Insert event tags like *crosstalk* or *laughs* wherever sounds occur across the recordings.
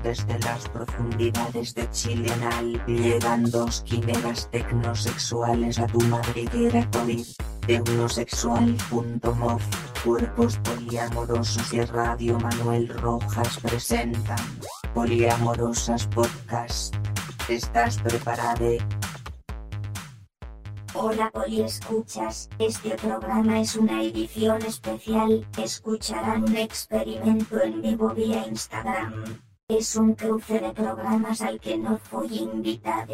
Desde las profundidades de Chilenal llegan dos quimeras tecnosexuales a tu madriguera COVID. Tecnosexual.mov, cuerpos poliamorosos y Radio Manuel Rojas presentan Poliamorosas Podcast. ¿Estás preparado? Hola Escuchas, este programa es una edición especial, escucharán un experimento en vivo vía Instagram. Es un cruce de programas al que no fui invitada.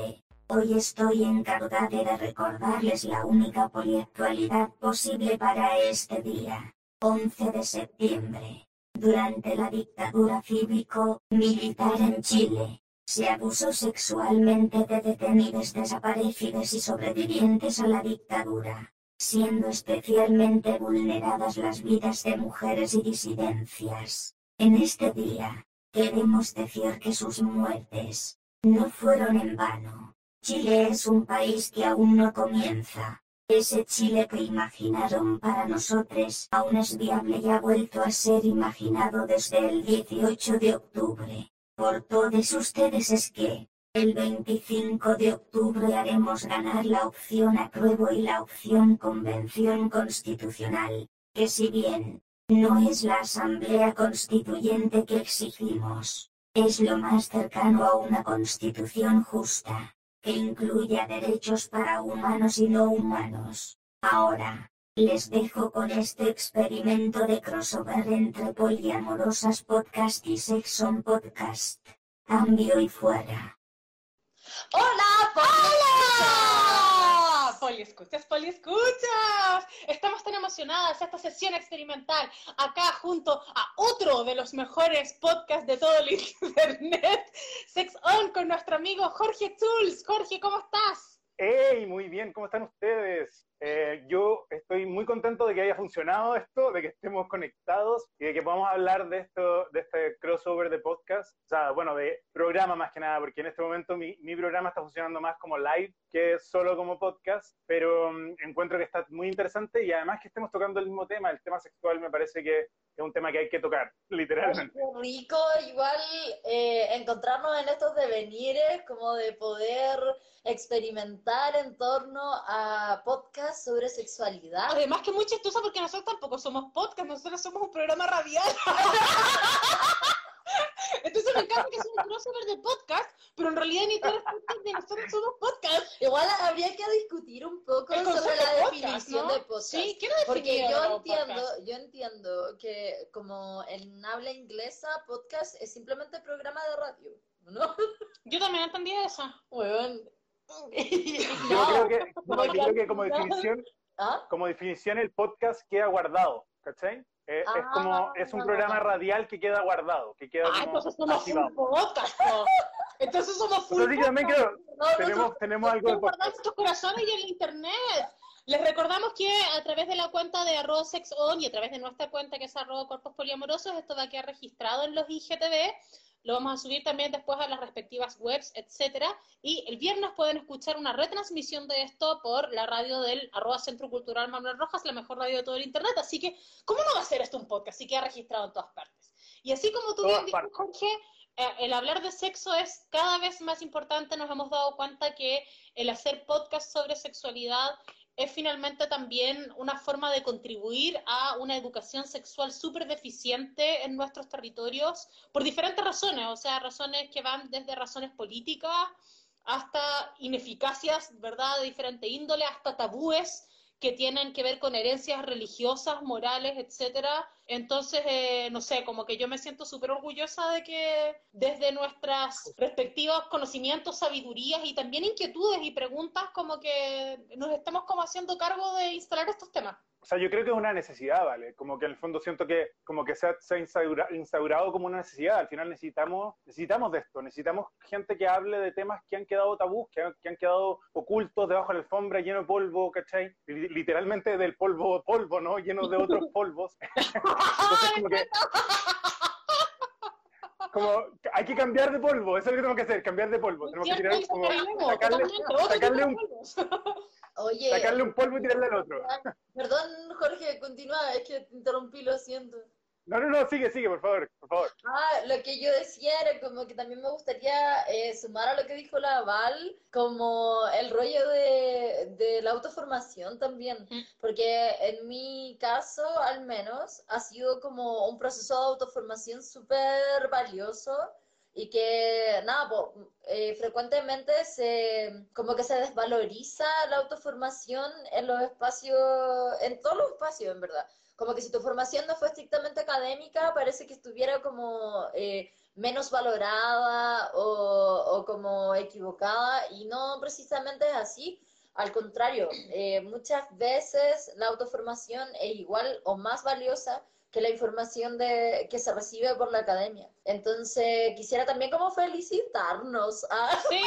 Hoy estoy encargada de recordarles la única poliactualidad posible para este día. 11 de septiembre. Durante la dictadura cívico-militar en Chile, se abusó sexualmente de detenidos desaparecidos y sobrevivientes a la dictadura, siendo especialmente vulneradas las vidas de mujeres y disidencias. En este día, Queremos decir que sus muertes no fueron en vano. Chile es un país que aún no comienza. Ese Chile que imaginaron para nosotros aún es viable y ha vuelto a ser imaginado desde el 18 de octubre. Por todos ustedes es que, el 25 de octubre haremos ganar la opción apruebo y la opción convención constitucional, que si bien no es la asamblea constituyente que exigimos. Es lo más cercano a una constitución justa, que incluya derechos para humanos y no humanos. Ahora, les dejo con este experimento de crossover entre poliamorosas podcast y sexon podcast. Cambio y fuera. ¡Hola! ¡Hola! Poliescuchas, poliescuchas. Estamos tan emocionadas esta sesión experimental acá junto a otro de los mejores podcasts de todo el *laughs* internet, Sex On, con nuestro amigo Jorge Tools. Jorge, ¿cómo estás? ¡Hey! Muy bien, ¿cómo están ustedes? Eh, yo estoy muy contento de que haya funcionado esto, de que estemos conectados y de que podamos hablar de esto, de este crossover de podcast, o sea, bueno, de programa más que nada, porque en este momento mi, mi programa está funcionando más como live que solo como podcast, pero um, encuentro que está muy interesante y además que estemos tocando el mismo tema, el tema sexual me parece que es un tema que hay que tocar, *laughs* literalmente. Es rico igual eh, encontrarnos en estos devenires, como de poder experimentar en torno a podcast sobre sexualidad. Además que muy chistoso porque nosotros tampoco somos podcast, nosotros somos un programa radial. *laughs* Entonces me encanta que sea un crossover de podcast, pero en realidad ni todos los de nosotros somos podcast. Igual habría que discutir un poco sobre la definición de podcast. Sí, ¿qué Porque yo entiendo, yo entiendo que como en habla inglesa, podcast es simplemente programa de radio, ¿no? Yo también entendí eso. Bueno, *laughs* Yo creo que, no, yo creo que como definición, ¿Ah? como definición el podcast queda guardado, ¿cachai? Eh, es como, es un programa radial que queda guardado, que queda Ah, entonces somos. Entonces somos full Entonces yo también podcast. creo, tenemos, tenemos algo de Guardar podcast. nuestros corazones y el internet. Les recordamos que a través de la cuenta de arroba sexon y a través de nuestra cuenta que es arroba cuerpos poliamorosos, esto va a quedar registrado en los IGTV. Lo vamos a subir también después a las respectivas webs, etcétera. Y el viernes pueden escuchar una retransmisión de esto por la radio del arroba Centro Cultural Manuel Rojas, la mejor radio de todo el internet. Así que, ¿cómo no va a ser esto un podcast? Así queda registrado en todas partes. Y así como tú bien dices. Jorge, eh, el hablar de sexo es cada vez más importante. Nos hemos dado cuenta que el hacer podcast sobre sexualidad es finalmente también una forma de contribuir a una educación sexual súper deficiente en nuestros territorios por diferentes razones, o sea, razones que van desde razones políticas hasta ineficacias, ¿verdad?, de diferente índole, hasta tabúes que tienen que ver con herencias religiosas, morales, etcétera. Entonces, eh, no sé, como que yo me siento súper orgullosa de que desde nuestras respectivos conocimientos, sabidurías y también inquietudes y preguntas, como que nos estamos como haciendo cargo de instalar estos temas. O sea, yo creo que es una necesidad, ¿vale? Como que en el fondo siento que como que se ha, se ha instaura- instaurado como una necesidad. Al final necesitamos, necesitamos de esto, necesitamos gente que hable de temas que han quedado tabús, que han, que han quedado ocultos debajo de la alfombra, lleno de polvo, ¿cachai? Li- Literalmente del polvo polvo, ¿no? Lleno de otros *laughs* polvos. Entonces, como que... Como, hay que cambiar de polvo, eso es lo que tenemos que hacer, cambiar de polvo. Tenemos que tirar como, sacarle, sacarle un, *laughs* Oye, sacarle un polvo y tirarle al otro. perdón Jorge, continúa, es que te interrumpí, lo siento. No, no, no, sigue, sigue, por favor, por favor. Ah, lo que yo decía era como que también me gustaría eh, sumar a lo que dijo la Val, como el rollo de, de la autoformación también, Mm. porque en mi caso al menos ha sido como un proceso de autoformación súper valioso y que nada, po, eh, frecuentemente se como que se desvaloriza la autoformación en los espacios, en todos los espacios en verdad. Como que si tu formación no fue estrictamente académica, parece que estuviera como eh, menos valorada o, o como equivocada y no precisamente es así. Al contrario, eh, muchas veces la autoformación es igual o más valiosa que la información de, que se recibe por la academia. Entonces, quisiera también como felicitarnos. Ah, *laughs* Sí,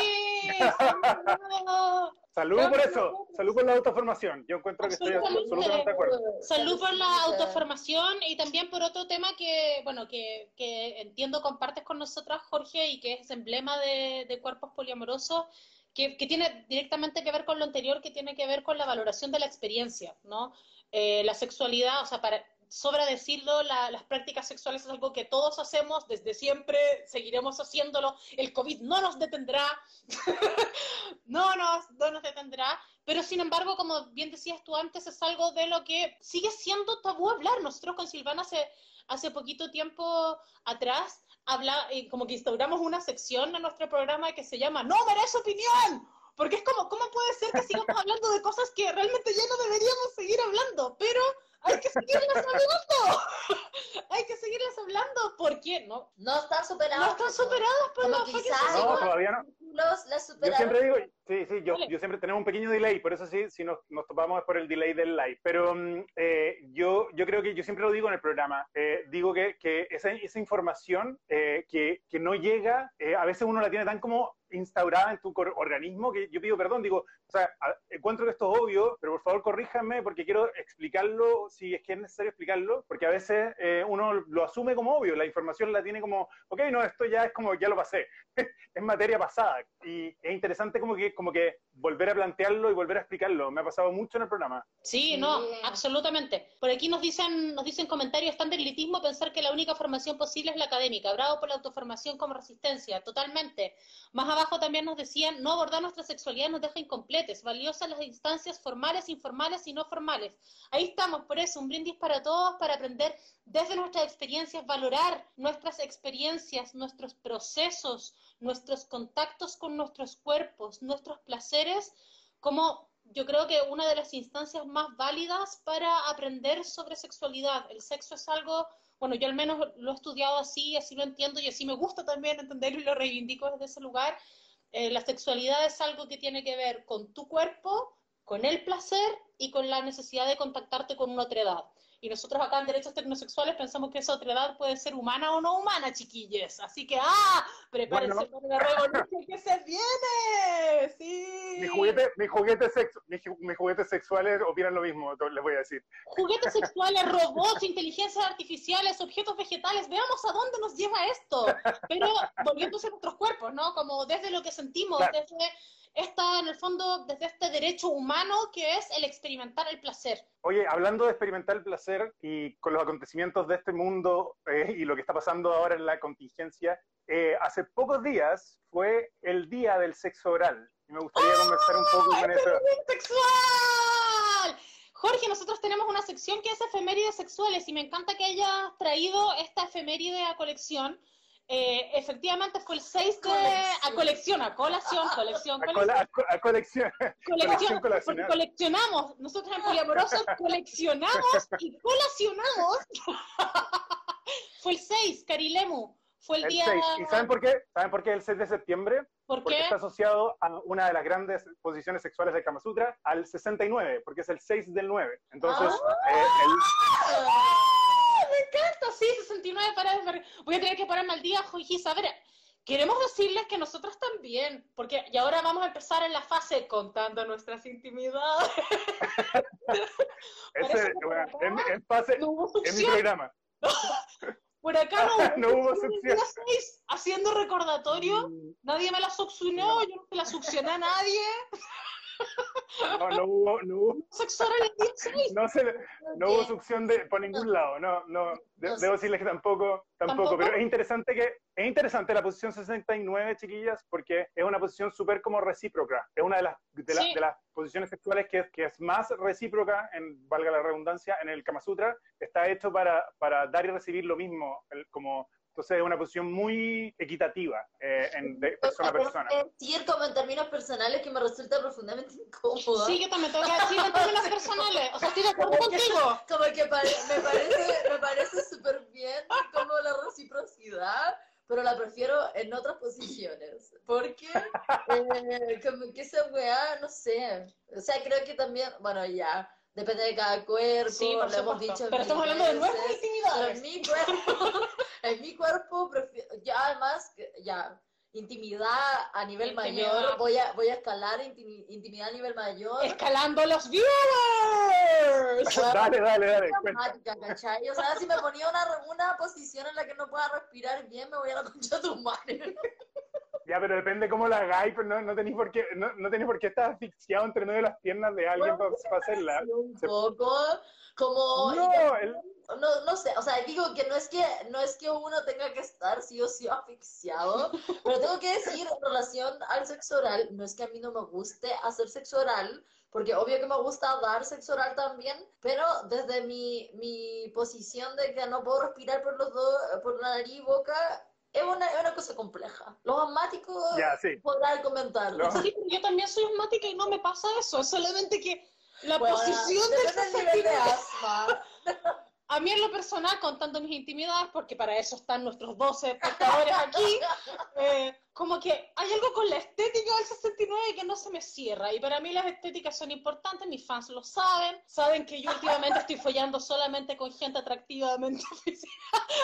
salud. Salud por eso, salud por la autoformación. Yo encuentro que estoy Absolutamente. absolutamente de acuerdo. Salud por la autoformación y también por otro tema que, bueno, que, que entiendo compartes con nosotras, Jorge, y que es emblema de, de cuerpos poliamorosos, que, que tiene directamente que ver con lo anterior, que tiene que ver con la valoración de la experiencia, ¿no? Eh, la sexualidad, o sea, para, sobra decirlo, la- las prácticas sexuales es algo que todos hacemos desde siempre, seguiremos haciéndolo, el COVID no nos detendrá, *laughs* no nos, no nos detendrá, pero sin embargo, como bien decías tú antes, es algo de lo que sigue siendo tabú hablar. Nosotros con Silvana hace, hace poquito tiempo atrás, habla, eh, como que instauramos una sección en nuestro programa que se llama No merece opinión, porque es como, ¿cómo puede ser que sigamos hablando de cosas que realmente ya no deberíamos seguir hablando? Pero hay que seguirlas hablando, *laughs* hay que seguirlas hablando, porque no, no están superados. no están superadas por fucking quizás-. No, todavía no. Los, las Yo superaron. siempre digo, sí, sí, yo, yo siempre tenemos un pequeño delay, por eso sí, si nos, nos topamos es por el delay del live. Pero mm, eh, yo, yo creo que yo siempre lo digo en el programa, eh, digo que, que esa, esa información eh, que, que no llega, eh, a veces uno la tiene tan como instaurada en tu organismo que yo pido perdón, digo, o sea, encuentro que esto es obvio, pero por favor corríjanme porque quiero explicarlo si es que es necesario explicarlo, porque a veces eh, uno lo asume como obvio, la información la tiene como, ok, no, esto ya es como, ya lo pasé *laughs* es materia pasada y es interesante como que, como que volver a plantearlo y volver a explicarlo. Me ha pasado mucho en el programa. Sí, no, absolutamente. Por aquí nos dicen, nos dicen comentarios, están del elitismo pensar que la única formación posible es la académica. Bravo por la autoformación como resistencia, totalmente. Más abajo también nos decían, no abordar nuestra sexualidad nos deja incompletes, valiosas las instancias formales, informales y no formales. Ahí estamos, por eso, un brindis para todos, para aprender desde nuestras experiencias, valorar nuestras experiencias, nuestros procesos, nuestros contactos con nuestros cuerpos, nuestros placeres, como yo creo que una de las instancias más válidas para aprender sobre sexualidad. El sexo es algo, bueno, yo al menos lo he estudiado así, así lo entiendo y así me gusta también entenderlo y lo reivindico desde ese lugar. Eh, la sexualidad es algo que tiene que ver con tu cuerpo, con el placer y con la necesidad de contactarte con una otra edad. Y nosotros acá en Derechos Tecnosexuales pensamos que esa otra edad puede ser humana o no humana, chiquilles. Así que, ¡ah! Prepárense Bueno. para la revolución que se viene. Sí. Mi juguete, mi juguete mis, mis juguetes sexuales opinan lo mismo, les voy a decir. Juguetes *laughs* sexuales, robots, inteligencias artificiales, objetos vegetales, veamos a dónde nos lleva esto. Pero volviéndose a nuestros cuerpos, ¿no? Como desde lo que sentimos, Claro. desde esta, en el fondo, desde este derecho humano que es el experimentar el placer. Oye, hablando de experimentar el placer y con los acontecimientos de este mundo eh, y lo que está pasando ahora en la contingencia, eh, hace pocos días fue el día del sexo oral. Y me gustaría conversar un poco con eso. ¡Sexual! Jorge, nosotros tenemos una sección que es efemérides sexuales y me encanta que hayas traído esta efeméride a colección. Eh, efectivamente fue el 6 de... A colección, a colación, colección, A, colección. a co- a colección. *laughs* Colección, colección coleccionamos, nosotros en Poliamorosos *laughs* coleccionamos y colacionamos. *laughs* Fue el 6, Carilemu. Fue el, El día. 6. ¿Y saben por qué? ¿Saben por qué el 6 de septiembre? ¿Por Porque qué? está asociado a una de las grandes posiciones sexuales del Kama Sutra, al 69, porque es el 6 del 9. Entonces, Ah. eh, el- ¡Ah! Encanta, sí, 69 para desver- Voy a tener que ponerme al día, Joyisa. A ver, queremos decirles que nosotros también, porque y ahora vamos a empezar en la fase contando nuestras intimidades. Ese, bueno, en, en pase, No en mi programa. *laughs* Por acá no, *laughs* No hubo succión. haciendo recordatorio. Mm, Nadie me la succionó, No. yo no se la succioné a nadie. *laughs* No, no hubo, no hubo, Sexo oral el 16. no se, no hubo succión de, por ningún lado, no, no, de- debo decirles que tampoco, tampoco, pero es interesante que, es interesante la posición 69, chiquillas, porque es una posición súper como recíproca, es una de las, de, la- Sí. de las posiciones sexuales que es, que es más recíproca, en, valga la redundancia, en el Kama Sutra, está hecho para, para dar y recibir lo mismo, el- como, entonces es una posición muy equitativa eh, en, de persona a persona. Decir como en términos personales que me resulta profundamente incómoda. Sí, yo también tengo que decir en términos personales. O sea, estoy de acuerdo contigo. Como que pare- me parece me parece súper bien como la reciprocidad, pero la prefiero en otras posiciones. Porque eh, como que esa weá, no sé. O sea, creo que también, bueno, ya, depende de cada cuerpo, Sí, por lo hemos dicho. Pero estamos hablando de nuestras intimidades. en mi cuerpo, *laughs* en mi cuerpo, prefiero, ya además, ya, intimidad a nivel Intimidad. mayor, voy a, voy a escalar intimi- intimidad a nivel mayor. Escalando los viewers. *laughs* Dale, dale, dale, dramática, ¿cachai? O sea, si me ponía una, una posición en la que no pueda respirar bien, me voy a la concha de tu madre. *laughs* Ya, pero depende cómo la hagáis, pero no, no tenéis por qué, no, no tenéis por qué estar asfixiado entre medio de las piernas de alguien para, hacerla. Un poco como... No, el- no, no sé, o sea, digo que no es que no es que uno tenga que estar sí o sí asfixiado, *laughs* pero tengo que decir en relación al sexo oral, no es que a mí no me guste hacer sexo oral, porque obvio que me gusta dar sexo oral también, pero desde mi, mi posición de que no puedo respirar por los dos, por la nariz y boca, es una, es una cosa compleja. Los asmáticos Ya, sí. podrán comentarlo. No. Sí, yo también soy asmática y no me pasa eso. Es solamente que la Bueno, posición del nivel de 69 asma. A mí en lo personal, contando mis intimidades, porque para eso están nuestros 12 espectadores aquí, *laughs* eh, como que hay algo con la estética del 69 que no se me cierra. Y para mí las estéticas son importantes, mis fans lo saben, saben que yo últimamente estoy follando solamente con gente atractivamente *laughs* física,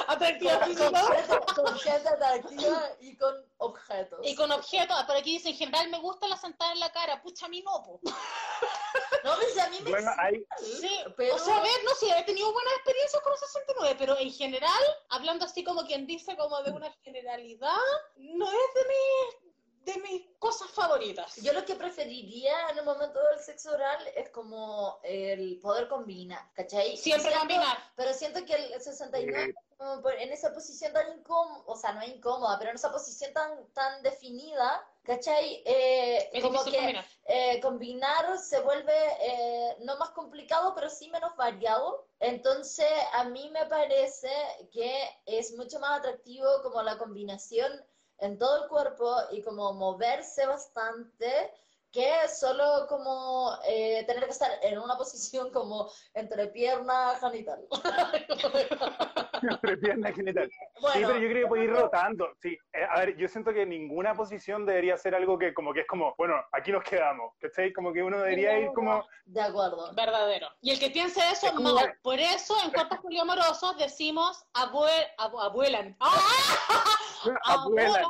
atractiva con, física. gente, con gente atractiva y con objetos. Y con objetos, por aquí dice, en general me gusta la sentada en la cara, pucha, a mí no, po. *laughs* No, si a mí me Bueno, hay, Sí, pero- o sea, a ver, no sé, he tenido buenas experiencias con los 69, pero en general, hablando así como quien dice, como de una generalidad, no es de mis, de mis cosas favoritas. Yo lo que preferiría en el momento del sexo oral es como el poder combinar, ¿cachai? Siempre Siento- combinar. Pero siento que el 69, como por- en esa posición tan incómoda, o sea, no es incómoda, pero en esa posición tan, tan definida, ¿cachai? Eh, Es como que combinar. eh, combinar se vuelve eh, no más complicado, pero sí menos variado. Entonces, a mí me parece que es mucho más atractivo como la combinación en todo el cuerpo y como moverse bastante que solo como eh, tener que estar en una *laughs* posición como entre pierna genital. *laughs* entre pierna y genital. Sí, Bueno, pero yo creo que puede ir rotando. Sí, Eh, a ver, yo siento que ninguna posición debería ser algo que como que es como, bueno, aquí nos quedamos, ¿cachai? Como que uno debería ir como, de acuerdo. Verdadero. Y el que piense eso, Es como- mal. Por eso, en cuerpos poliamorosos decimos abue- abu- abuelan. ¡Ah! *laughs* *laughs* abuela, Abuelan.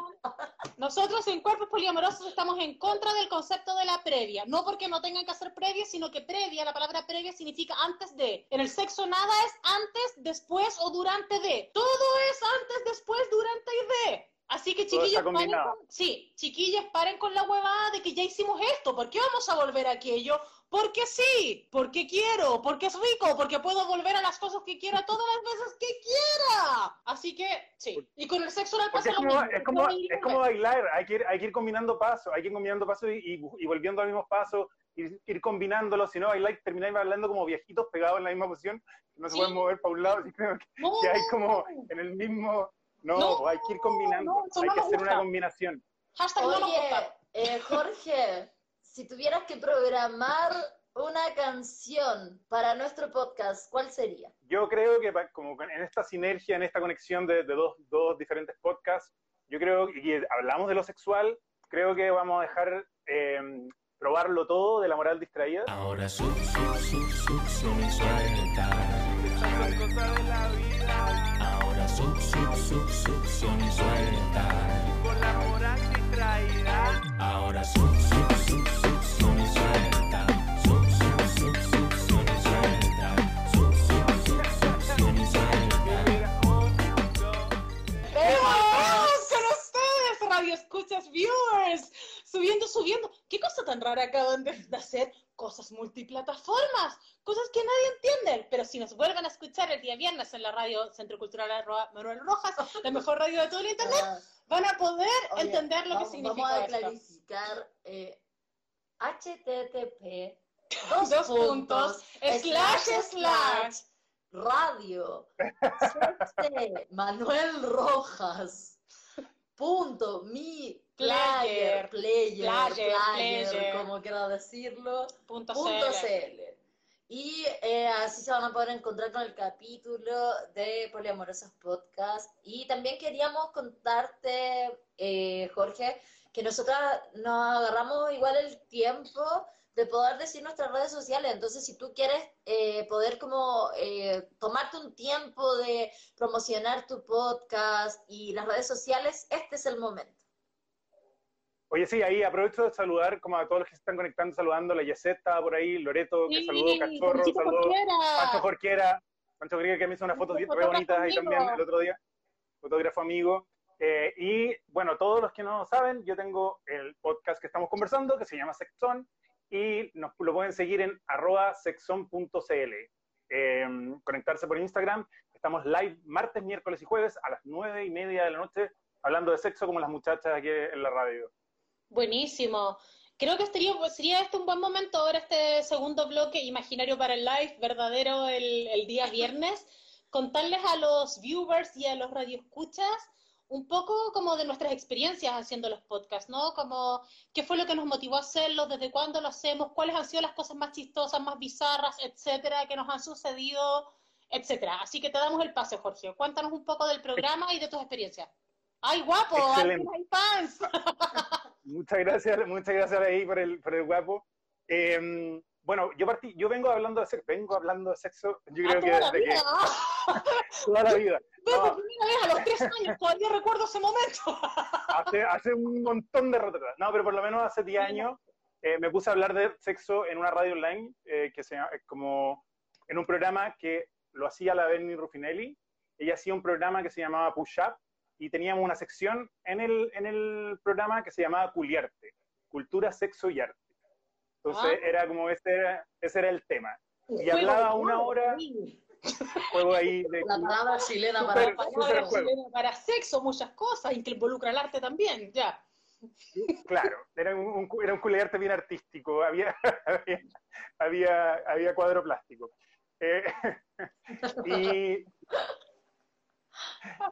Nosotros en cuerpos poliamorosos estamos en contra del concepto de la previa. No porque no tengan que hacer previa, sino que previa, la palabra previa significa antes de. En el sexo nada es antes, después o durante de. Todo es antes, después, durante y de. Así que chiquillos, paren con, sí, chiquillos, paren con la huevada de que ya hicimos esto. ¿Por qué vamos a volver a aquello? Porque sí, porque quiero, porque es rico, porque puedo volver a las cosas que quiera todas las veces que quiera. Así que, sí. Y con el sexo oral pasa es lo como, mismo. es como, es como bailar, hay que, ir, hay que ir combinando pasos, hay que ir combinando pasos y, y, y volviendo a los mismos pasos, ir, ir combinándolos, si no bailáis, termináis bailando como viejitos pegados en la misma posición, que no se Sí. pueden mover para un lado, así que, No, que hay como en el mismo, no, No, pues hay que ir combinando, no, hay no que hacer una gusta. combinación. Hashtag no Oye, gusta. eh, Jorge, si tuvieras que programar una canción para nuestro podcast, ¿cuál sería? Yo creo que como en esta sinergia, en esta conexión de, de dos, dos diferentes podcasts, yo creo que y hablamos de lo sexual, creo que vamos a dejar eh, probarlo todo de la moral distraída. Ahora su, su, su, succión y suelta. Ahora su, su, su, succión y suelta. Con la moral distraída. Ahora su, radio escuchas, viewers! subiendo, subiendo. ¿Qué cosa tan rara acaban de, de hacer? Cosas multiplataformas, cosas que nadie entiende. Pero si nos vuelven a escuchar el día viernes en la radio Centro Cultural Manuel Rojas, la mejor radio de todo el internet, *laughs* Ah, van a poder oye, entender lo vamos, que significa Vamos a esto. clarificar eh, http Dos puntos, slash, slash. radio *laughs* CC Manuel Rojas punto mi player Player, player, player, player, player. como quiera decirlo Punto punto CL. CL. Y eh, así se van a poder encontrar con el capítulo de Poliamorosas Podcast. Y también queríamos contarte, eh, Jorge, que nosotras nos agarramos igual el tiempo de poder decir nuestras redes sociales. Entonces, si tú quieres eh, poder como eh, tomarte un tiempo de promocionar tu podcast y las redes sociales, este es el momento. Oye, sí, ahí aprovecho de saludar como a todos los que se están conectando, saludando, la Yeset estaba por ahí, Loreto, que Sí, saludó, Cachorro, saludó, Jorquera. Pancho Jorquera, Pancho Jorquera que me hizo unas fotos bien- re bonitas ahí amigo. también el otro día, fotógrafo amigo. Eh, y bueno, todos los que no saben, yo tengo el podcast que estamos conversando, que se llama Sexon, y nos lo pueden seguir en arroba sexon.cl. Eh, conectarse por Instagram. Estamos live martes, miércoles y jueves a las nueve y media de la noche, hablando de sexo como las muchachas aquí en la radio. Buenísimo. Creo que pues, sería este un buen momento ahora, este segundo bloque imaginario para el live, verdadero el, el día viernes, contarles a los viewers y a los radioescuchas un poco como de nuestras experiencias haciendo los podcasts, ¿no? Como qué fue lo que nos motivó a hacerlo, desde cuándo lo hacemos, cuáles han sido las cosas más chistosas, más bizarras, etcétera, que nos han sucedido, etcétera. Así que te damos el pase, Jorge. Cuéntanos un poco del programa y de tus experiencias. ¡Ay, guapo! ¡Hay fans! *laughs* Muchas gracias, muchas gracias ahí por el, por el guapo. Eh, bueno, yo partí, yo vengo hablando de sexo, vengo hablando de sexo, yo creo ¡Ah, que toda la desde que vida! ¡Ah! *laughs* toda la vida. Por primera vez a los tres años, todavía recuerdo ese momento. *laughs* hace, hace un montón de rato. No, pero por lo menos hace 10 años eh, me puse a hablar de sexo en una radio online, eh, que se como en un programa que lo hacía la Bernie Ruffinelli. Ella hacía un programa que se llamaba Push Up y teníamos una sección en el, en el programa que se llamaba Culiarte, Cultura, Sexo y Arte. Entonces Ah. era como ese era, ese era el tema. Y hablaba una hora. *laughs* juego ahí de... La palabra chilena para palabra juego. chilena para sexo, muchas cosas, y que involucra el arte también, ya. Claro, era un, un, era un culiarte bien artístico, había, *laughs* había, había, había cuadro plástico. Eh, *laughs* y,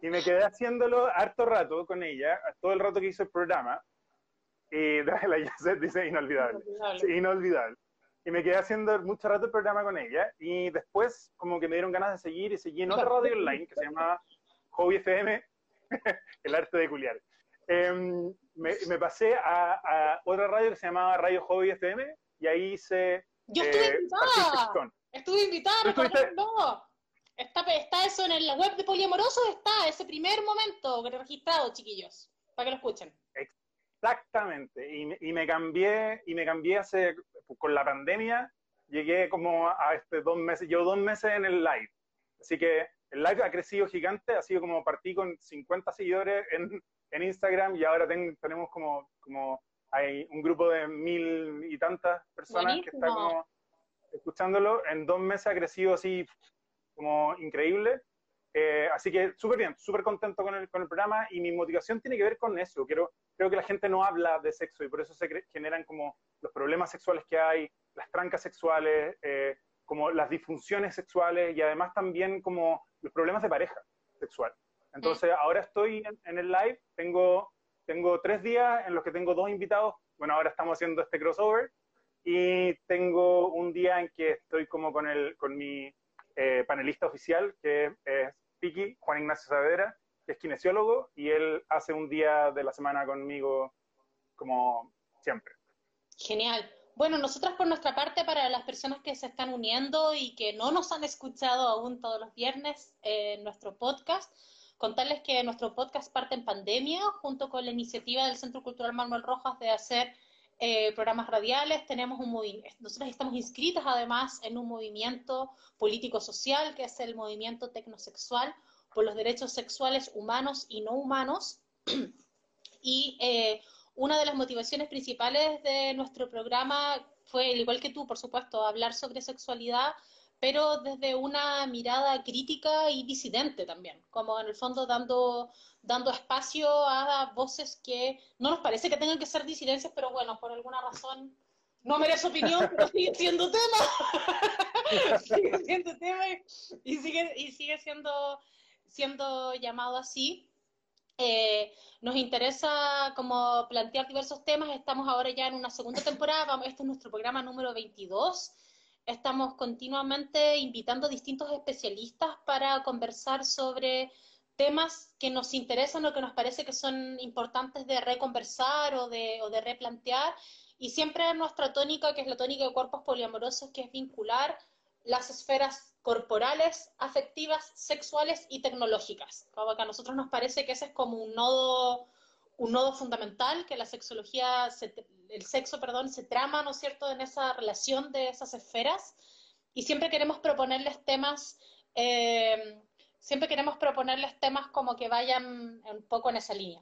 y me quedé haciéndolo harto rato con ella, todo el rato que hizo el programa, y la Yasset dice inolvidable, sí, inolvidable. Y me quedé haciendo mucho rato el programa con ella, y después como que me dieron ganas de seguir, y seguí en otra radio online que se llamaba Hobby FM, *laughs* el arte de culiar. Em, me, me pasé a, a otra radio que se llamaba Radio Hobby FM y ahí hice Yo estuve eh, invitada, estuve invitada, ¿Tú estuviste? recordando. Está, está eso en la web de Poliamoroso, está ese primer momento registrado, chiquillos, para que lo escuchen. Exactamente. Y, y me cambié, y me cambié hace, con la pandemia, llegué como a este dos meses, llevo dos meses en el live. Así que el live ha crecido gigante, ha sido como partí con 50 seguidores en, en Instagram y ahora ten- tenemos como, como hay un grupo de mil y tantas personas que están Buenísimo. como escuchándolo. En dos meses ha crecido así como increíble. Eh, así que súper bien, súper contento con el, con el programa y mi motivación tiene que ver con eso. Quiero, creo que la gente no habla de sexo y por eso se generan como los problemas sexuales que hay, las trancas sexuales, eh, como las disfunciones sexuales y además también como los problemas de pareja sexual. Entonces ahora estoy en, en el live, tengo, tengo tres días en los que tengo dos invitados, bueno, ahora estamos haciendo este crossover y tengo un día en que estoy como con, el, con mi eh, panelista oficial, que es Piki, Juan Ignacio Saavedra, es kinesiólogo, y él hace un día de la semana conmigo como siempre. Genial. Bueno, nosotros por nuestra parte, para las personas que se están uniendo y que no nos han escuchado aún todos los viernes en nuestro podcast, contarles que nuestro podcast parte en pandemia, junto con la iniciativa del Centro Cultural Manuel Rojas de hacer eh, programas radiales. Tenemos un movi- nosotros estamos inscritas además en un movimiento político-social que es el movimiento tecnosexual por los derechos sexuales humanos y no humanos. *clears throat* y eh, una de las motivaciones principales de nuestro programa fue, al igual que tú, por supuesto, hablar sobre sexualidad, pero desde una mirada crítica y disidente también, como en el fondo dando, dando espacio a voces que no nos parece que tengan que ser disidencias, pero bueno, por alguna razón no merece opinión, *laughs* pero sigue siendo tema. *laughs* sigue siendo tema y, sigue, y sigue siendo, siendo llamado así. Eh, nos interesa como plantear diversos temas. Estamos ahora ya en una segunda temporada. Vamos, este es nuestro programa número 22. Estamos continuamente invitando distintos especialistas para conversar sobre temas que nos interesan o que nos parece que son importantes de reconversar o de, o de replantear. Y siempre nuestra tónica, que es la tónica de cuerpos poliamorosos, que es vincular las esferas corporales, afectivas, sexuales y tecnológicas. Como que a nosotros nos parece que ese es como un nodo, un nodo fundamental, que la sexología, se, el sexo, perdón, se trama, ¿no es cierto?, en esa relación de esas esferas. Y siempre queremos proponerles temas, eh, siempre queremos proponerles temas como que vayan un poco en esa línea.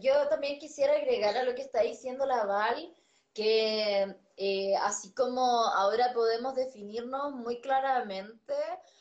Yo también quisiera agregar a lo que está diciendo la Val, que eh, así como ahora podemos definirnos muy claramente,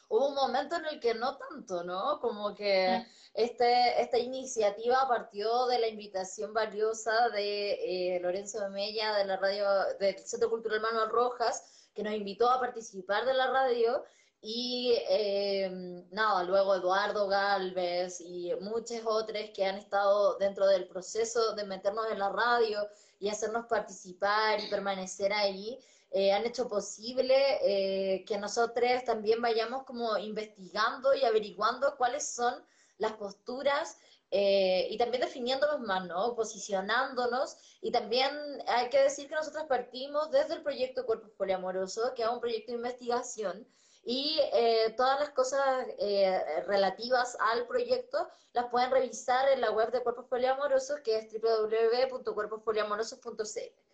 hubo un momento en el que no tanto, ¿no? Como que este, esta iniciativa partió de la invitación valiosa de eh, Lorenzo de Mella de la radio del Centro Cultural Manuel Rojas, que nos invitó a participar de la radio. Y eh, nada, luego Eduardo Galvez y muchos otros que han estado dentro del proceso de meternos en la radio y hacernos participar y permanecer ahí, eh, han hecho posible eh, que nosotros también vayamos como investigando y averiguando cuáles son las posturas eh, y también definiéndonos más, ¿no? Posicionándonos. Y también hay que decir que nosotros partimos desde el proyecto Cuerpos Poliamorosos, que es un proyecto de investigación y eh, todas las cosas eh, relativas al proyecto las pueden revisar en la web de Cuerpos Poliamorosos, que es www.cuerpospoliamorosos.cl.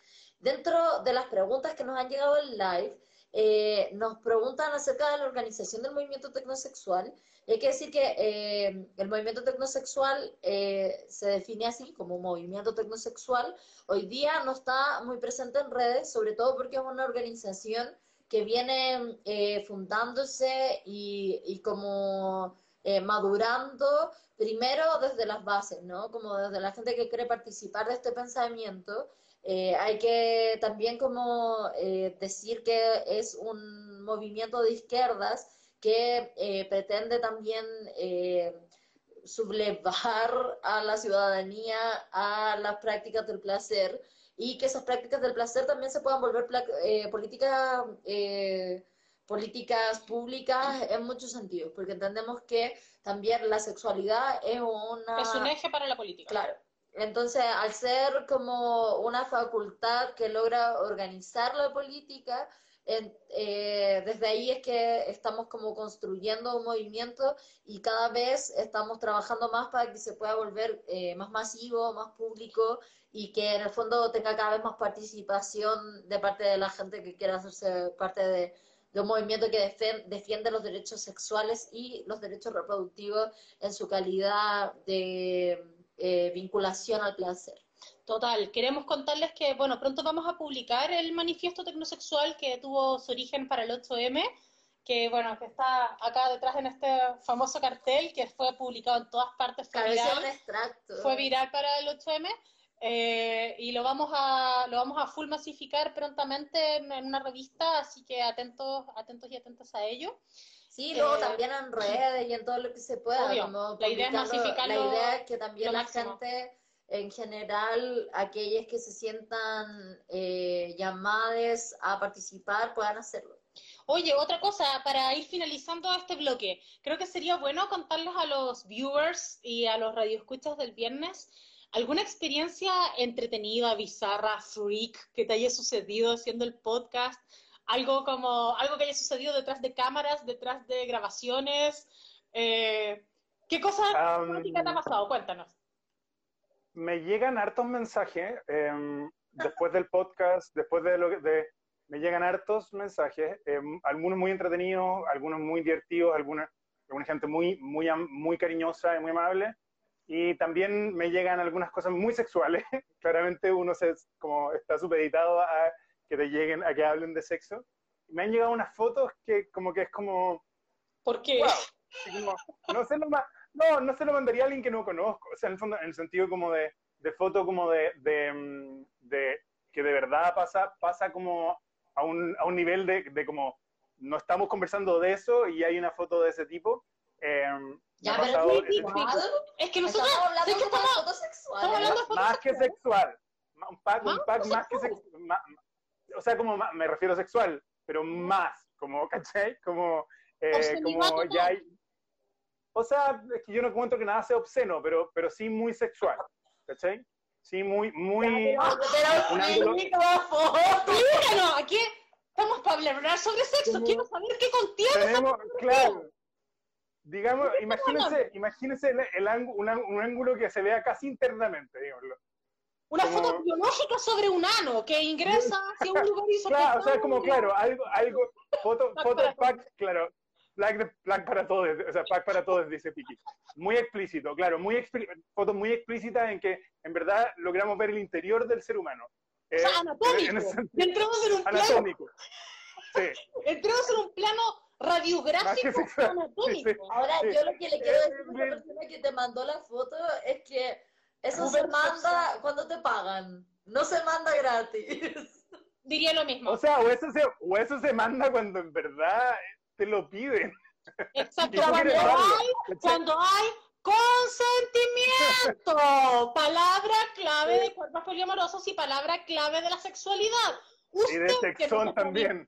Dentro de las preguntas que nos han llegado en live, eh, nos preguntan acerca de la organización del movimiento tecnosexual. hay que decir que el movimiento tecnosexual se define así como movimiento tecnosexual. Hoy día no está muy presente en redes, sobre todo porque es una organización que viene eh, fundándose y, y como eh, madurando primero desde las bases, ¿no? Como desde la gente que quiere participar de este pensamiento. Eh, hay que también como eh, decir que es un movimiento de izquierdas que eh, pretende también eh, sublevar a la ciudadanía a las prácticas del placer y que esas prácticas del placer también se puedan volver eh, políticas eh, políticas públicas en muchos sentidos, porque entendemos que también la sexualidad es una... Es un eje para la política. Claro. Entonces, al ser como una facultad que logra organizar la política, eh, desde ahí es que estamos como construyendo un movimiento y cada vez estamos trabajando más para que se pueda volver eh, más masivo, más público y que en el fondo tenga cada vez más participación de parte de la gente que quiera hacerse parte de, un movimiento que defiende los derechos sexuales y los derechos reproductivos en su calidad de eh, vinculación al placer. Total, queremos contarles que, bueno, pronto vamos a publicar el manifiesto tecnosexual que tuvo su origen para el 8M, que, bueno, que está acá detrás en este famoso cartel que fue publicado en todas partes, fue viral, extracto. fue viral para el 8M, eh, y lo vamos a lo vamos a full masificar prontamente en, en una revista, así que atentos, atentos y atentas a ello. Sí, luego Eh, también en redes y en todo lo que se pueda. Obvio, como la idea es masificarlo La idea es que también la máximo. gente, en general, aquellas que se sientan eh, llamadas a participar, puedan hacerlo. Oye, otra cosa, para ir finalizando este bloque, creo que sería bueno contarles a los viewers y a los radioescuchas del viernes alguna experiencia entretenida, bizarra, freak que te haya sucedido haciendo el podcast, algo como algo que haya sucedido detrás de cámaras, detrás de grabaciones. eh, ¿Qué cosa exótica te ha pasado? Cuéntanos. me llegan hartos mensajes em, después del podcast, después de lo que, de, me llegan hartos mensajes, em, algunos muy entretenidos, algunos muy divertidos, alguna, alguna gente muy, muy, muy cariñosa y muy amable. y también me llegan algunas cosas muy sexuales. *laughs* Claramente uno se, como está supeditado a que te lleguen, a que hablen de sexo. Me han llegado unas fotos que como que es como, ¿Por qué? wow, como, no se lo ma- no, no se lo mandaría a alguien que no conozco. O sea, en el fondo, en el sentido como de, de foto como de, de, mm, de que de verdad pasa, pasa como a un, a un nivel de, de como no estamos conversando de eso y hay una foto de ese tipo. Eh, Ya, ha pero pasado tipo- ¿Cuál? Es que nosotros, Estamos hablando ¿sabes qué de una estamos, sexual. hablando de fotos más que sexuales? sexual. Ma- Un pack, un ¿Más pack más que sexual? sexual. O sea, como me refiero a sexual, pero más, como, *laughs* ¿cachai? Como, eh, como ya hay. O sea, es que yo no encuentro que nada sea obsceno, pero, pero sí muy sexual, ¿cachai? Sí, muy, muy. Pero Un ángulo- micrófono. Explícanos, aquí estamos para hablar sobre sexo. Como- Quiero saber qué contiene esa Tenemos, claro. Digamos, imagínense, imagínense el, el ángulo, un, ángulo- un ángulo que se vea casi internamente, digámoslo. Una como- foto biológica sobre un ano que ingresa hacia un lugar y *laughs* Claro, o sea, como claro, algo, algo, foto, Pack foto para pack, claro, pack, de- pack para todos, o sea, pack para todos, dice Piki. Muy explícito, claro, muy expli- fotos muy explícitas en que en verdad logramos ver el interior del ser humano. O sea, Eh, anatómico. en sentido, entramos en un plano, anatómico. Sí, *laughs* entramos en un plano radiográfico anatómico. Sí, sí. Ahora, Sí. yo lo que le quiero Eh, decir a la persona que te mandó la foto es que eso Uber se manda cuando te pagan. No se manda gratis. *laughs* Diría lo mismo. O sea, o eso, se, o eso se manda cuando en verdad te lo piden. Exacto. *laughs* y Cuando hay, cuando hay consentimiento. Palabra clave de cuerpos poliamorosos y palabra clave de la sexualidad. Y de Usted que no sexón se también.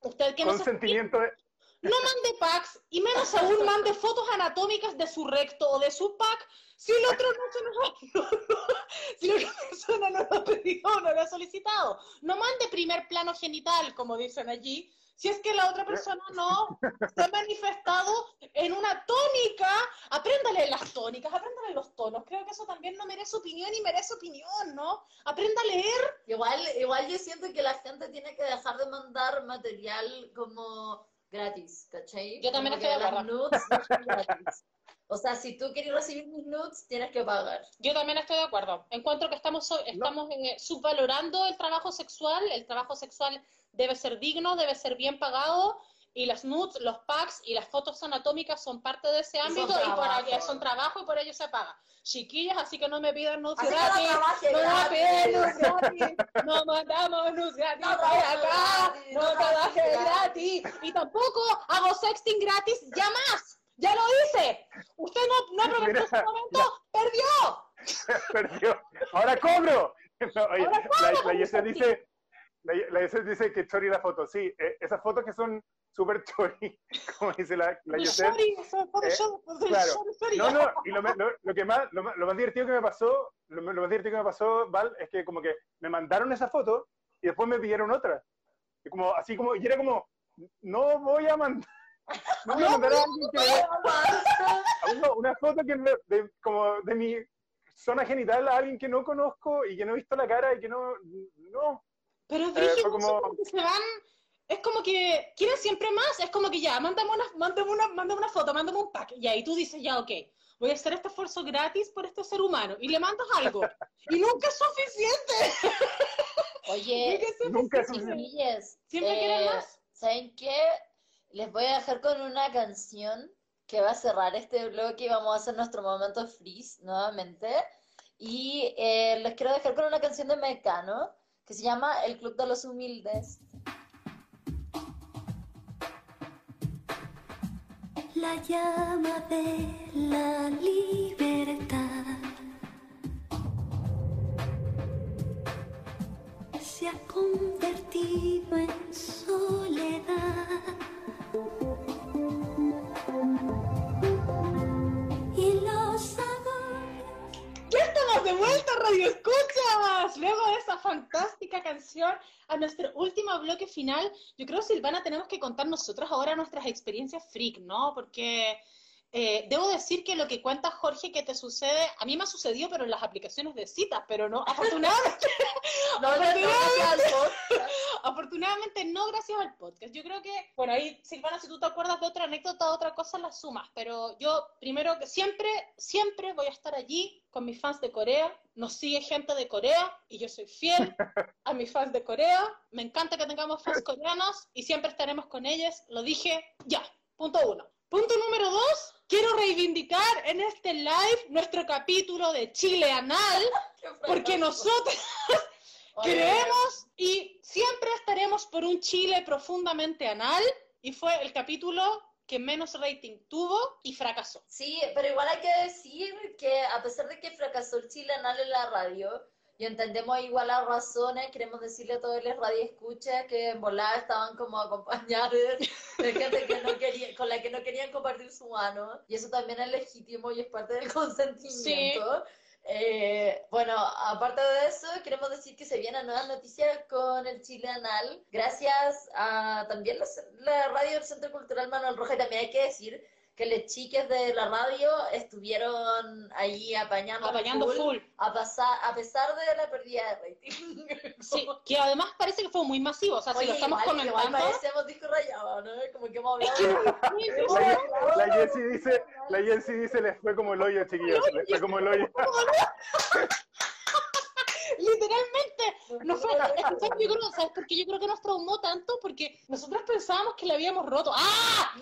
Usted que no se Consentimiento de... no mande packs y menos aún mande fotos anatómicas de su recto o de su pack si el otro no se nos *laughs* si la otra persona no lo ha pedido, no lo ha solicitado. No mande primer plano genital, como dicen allí, si es que la otra persona no se ha manifestado en una tónica. Apréndale las tónicas, apréndale los tonos. Creo que eso también no merece opinión y merece opinión, ¿no? Aprenda a leer. Igual, igual yo siento que la gente tiene que dejar de mandar material como gratis, ¿cachai? Yo también Como estoy de acuerdo. nudes no son gratis. O sea, si tú quieres recibir mis nudes, tienes que pagar. Yo también estoy de acuerdo. Encuentro que estamos, so- estamos eh, subvalorando el trabajo sexual. El trabajo sexual debe ser digno, debe ser bien pagado. Y las nudes, los packs y las fotos anatómicas son parte de ese ámbito y, por trabajo. ello son trabajo y por ello se paga. Chiquillas, así que no me pidan nudes Así que no gratis. No me gratis. piden nudes gratis. No mandamos nudes gratis No por acá. gratis, No no trabaje trabaje gratis. Y tampoco hago sexting gratis ya más. Ya lo hice. Usted no, no aprovechó ese momento. Perdió. *laughs* perdió. Ahora cobro. No, oye, Ahora la, la dice, la, Yesel dice que chori la foto. Sí, eh, esas fotos que son súper chori, *laughs* como dice la, la sorry, Eh, claro. No, no, y lo, lo- lo que más, lo, más- lo más divertido que me pasó, lo, más divertido que me pasó, Val, es que como que me mandaron esa foto y después me pidieron otra. Y como, así como, y era como, no voy a mandar, *laughs* no voy a mandar a alguien que me- una foto que me- de, como de mi zona genital a alguien que no conozco y que no he visto la cara y que no, no. Pero Eh, brígido, fue como- se van, es como que quieren siempre más, es como que ya, mándame una, mándame una, mándame una foto, mándame un pack, y ahí tú dices, ya, ok, voy a hacer este esfuerzo gratis por este ser humano, y le mandas algo, y nunca es suficiente, Oye, *laughs* nunca es suficiente. Nunca es suficiente. Siempre quieren eh, más. ¿saben qué? Les voy a dejar con una canción que va a cerrar este bloque y vamos a hacer nuestro momento freeze nuevamente. Y eh, les quiero dejar con una canción de Mecano que se llama El Club de los Humildes. La llama de la libertad se ha convertido en soledad. Estamos de vuelta, Radio Escuchas. Luego de esa fantástica canción, a nuestro último bloque final, yo creo, Silvana, tenemos que contar nosotros ahora nuestras experiencias freak, ¿no? Porque Eh, debo decir que lo que cuenta Jorge que te sucede, a mí me ha sucedido, pero en las aplicaciones de citas, pero no, afortunadamente, *laughs* No, no, no, gracias al *laughs* afortunadamente no gracias al podcast. Yo creo que, bueno, ahí, Silvana, si tú te acuerdas de otra anécdota, otra cosa, la sumas, pero yo primero que siempre, siempre voy a estar allí con mis fans de Corea, nos sigue gente de Corea y yo soy fiel *laughs* a mis fans de Corea, me encanta que tengamos fans coreanos y siempre estaremos con ellos, lo dije ya, punto uno. Punto número dos, quiero reivindicar en este live nuestro capítulo de Chile Anal, porque nosotros creemos y siempre estaremos por un Chile profundamente anal y fue el capítulo que menos rating tuvo y fracasó. Sí, pero igual hay que decir que a pesar de que fracasó el Chile Anal en la radio, y entendemos igual las razones, queremos decirle a todos los radioescuchas que en volada estaban como acompañados de gente que no quería, con la que no querían compartir su mano, y eso también es legítimo y es parte del *laughs* consentimiento. Eh, bueno, aparte de eso, queremos decir que se vienen nuevas noticias con el Chile Anal, gracias a también la, la radio del Centro Cultural Manuel Roja, y también hay que decir que las chicas de la radio estuvieron ahí apañando, Apañando full. A, pasar, a pesar de la pérdida de rating. Sí, *laughs* que además parece que fue muy masivo, o sea, si Oye, lo estamos igual, igual comentando... parecemos disco rayado, ¿no? Como que hemos hablado *laughs* La, la Jessie dice, la Jessie dice, les fue como el hoyo, chiquillos, les fue como el hoyo. *laughs* Literalmente, no fue, fue- yo ¿sabes por qué yo creo que nos traumó tanto? Porque nosotros pensábamos que le habíamos roto. ¡Ah!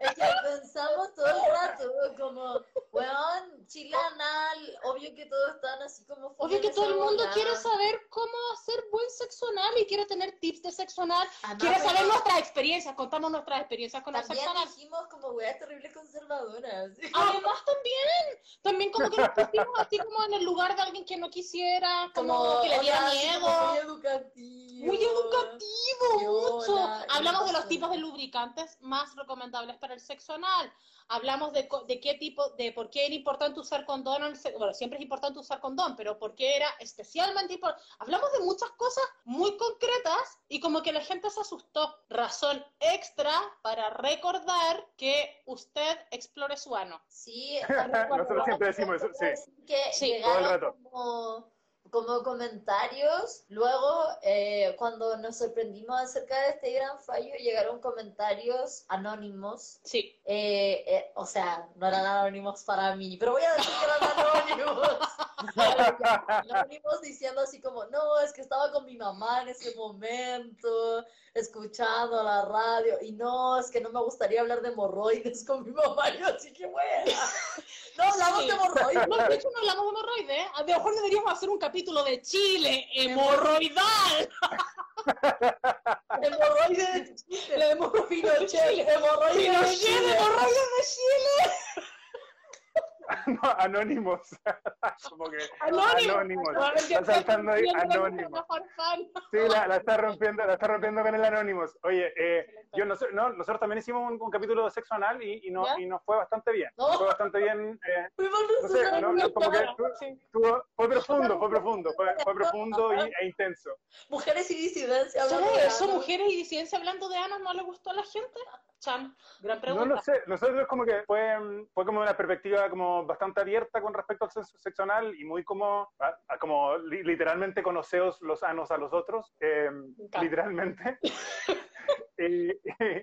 Es que pensamos todo el rato, como, weón, Chile Anal, obvio que todos están así como Obvio que todo el mundo bola. quiere saber cómo hacer buen sexo anal y quiere tener tips de sexo anal. Además, Quiere saber nuestras experiencias, contamos nuestras experiencias con el También sexo anal. dijimos como weas terribles conservadoras. Además también, también como que nos pusimos así como en el lugar de alguien que no quisiera, como, que le diera miedo. Muy educativo. Muy educativo, mucho. Hablamos de los tipos de lubricantes más recomendables para el sexo anal. Hablamos de, co- de qué tipo, de por qué era importante usar condón. Bueno, siempre es importante usar condón, pero por qué era especialmente importante. Hablamos de muchas cosas muy concretas y como que la gente se asustó. Razón extra para recordar que usted explore su ano. Sí, *laughs* Nosotros siempre decimos eso, sí. Que Sí. Todo el rato. como, como comentarios. Luego, eh, cuando nos sorprendimos acerca de este gran fallo, llegaron comentarios anónimos. Sí. Eh, eh, o sea, no eran anónimos para mí, pero voy a decir que eran anónimos. *laughs* anónimos diciendo así como, no, es que estaba con mi mamá en ese momento, escuchando la radio, y no, es que no me gustaría hablar de hemorroides con mi mamá, *laughs* yo así que bueno. No hablamos Sí. de hemorroides. No, de hecho no hablamos de hemorroides. ¿eh? A lo mejor deberíamos hacer un capítulo de Chile hemorroidal. *laughs* Hemorroides de Chile. Hemorroide de Chile. hemorroides de Chile. No, *laughs* anónimos. *laughs* Como que Anónimos. anónimos. Está saltando ahí anónimos. Sí, la, la está rompiendo, la está rompiendo con el Anonymous. Oye, eh, yo no, no, nosotros también hicimos un, un capítulo de sexo anal y, y, no, y nos fue bastante bien. No. Fue bastante bien. eh, *laughs* no sé, no, como que tuvo- fue profundo, fue profundo, fue, fue profundo y, e intenso. Mujeres y disidencia. hablando ¿Solo de eso, mujeres y disidencia hablando de Ana, no le gustó a la gente? Chan, gran No pregunta. lo sé, nosotros como que fue, fue como una perspectiva como bastante abierta con respecto al sexo sexo anal y muy como, a- a como li- literalmente conoceos los anos a los otros, eh, encanta. literalmente. *laughs* *laughs* y,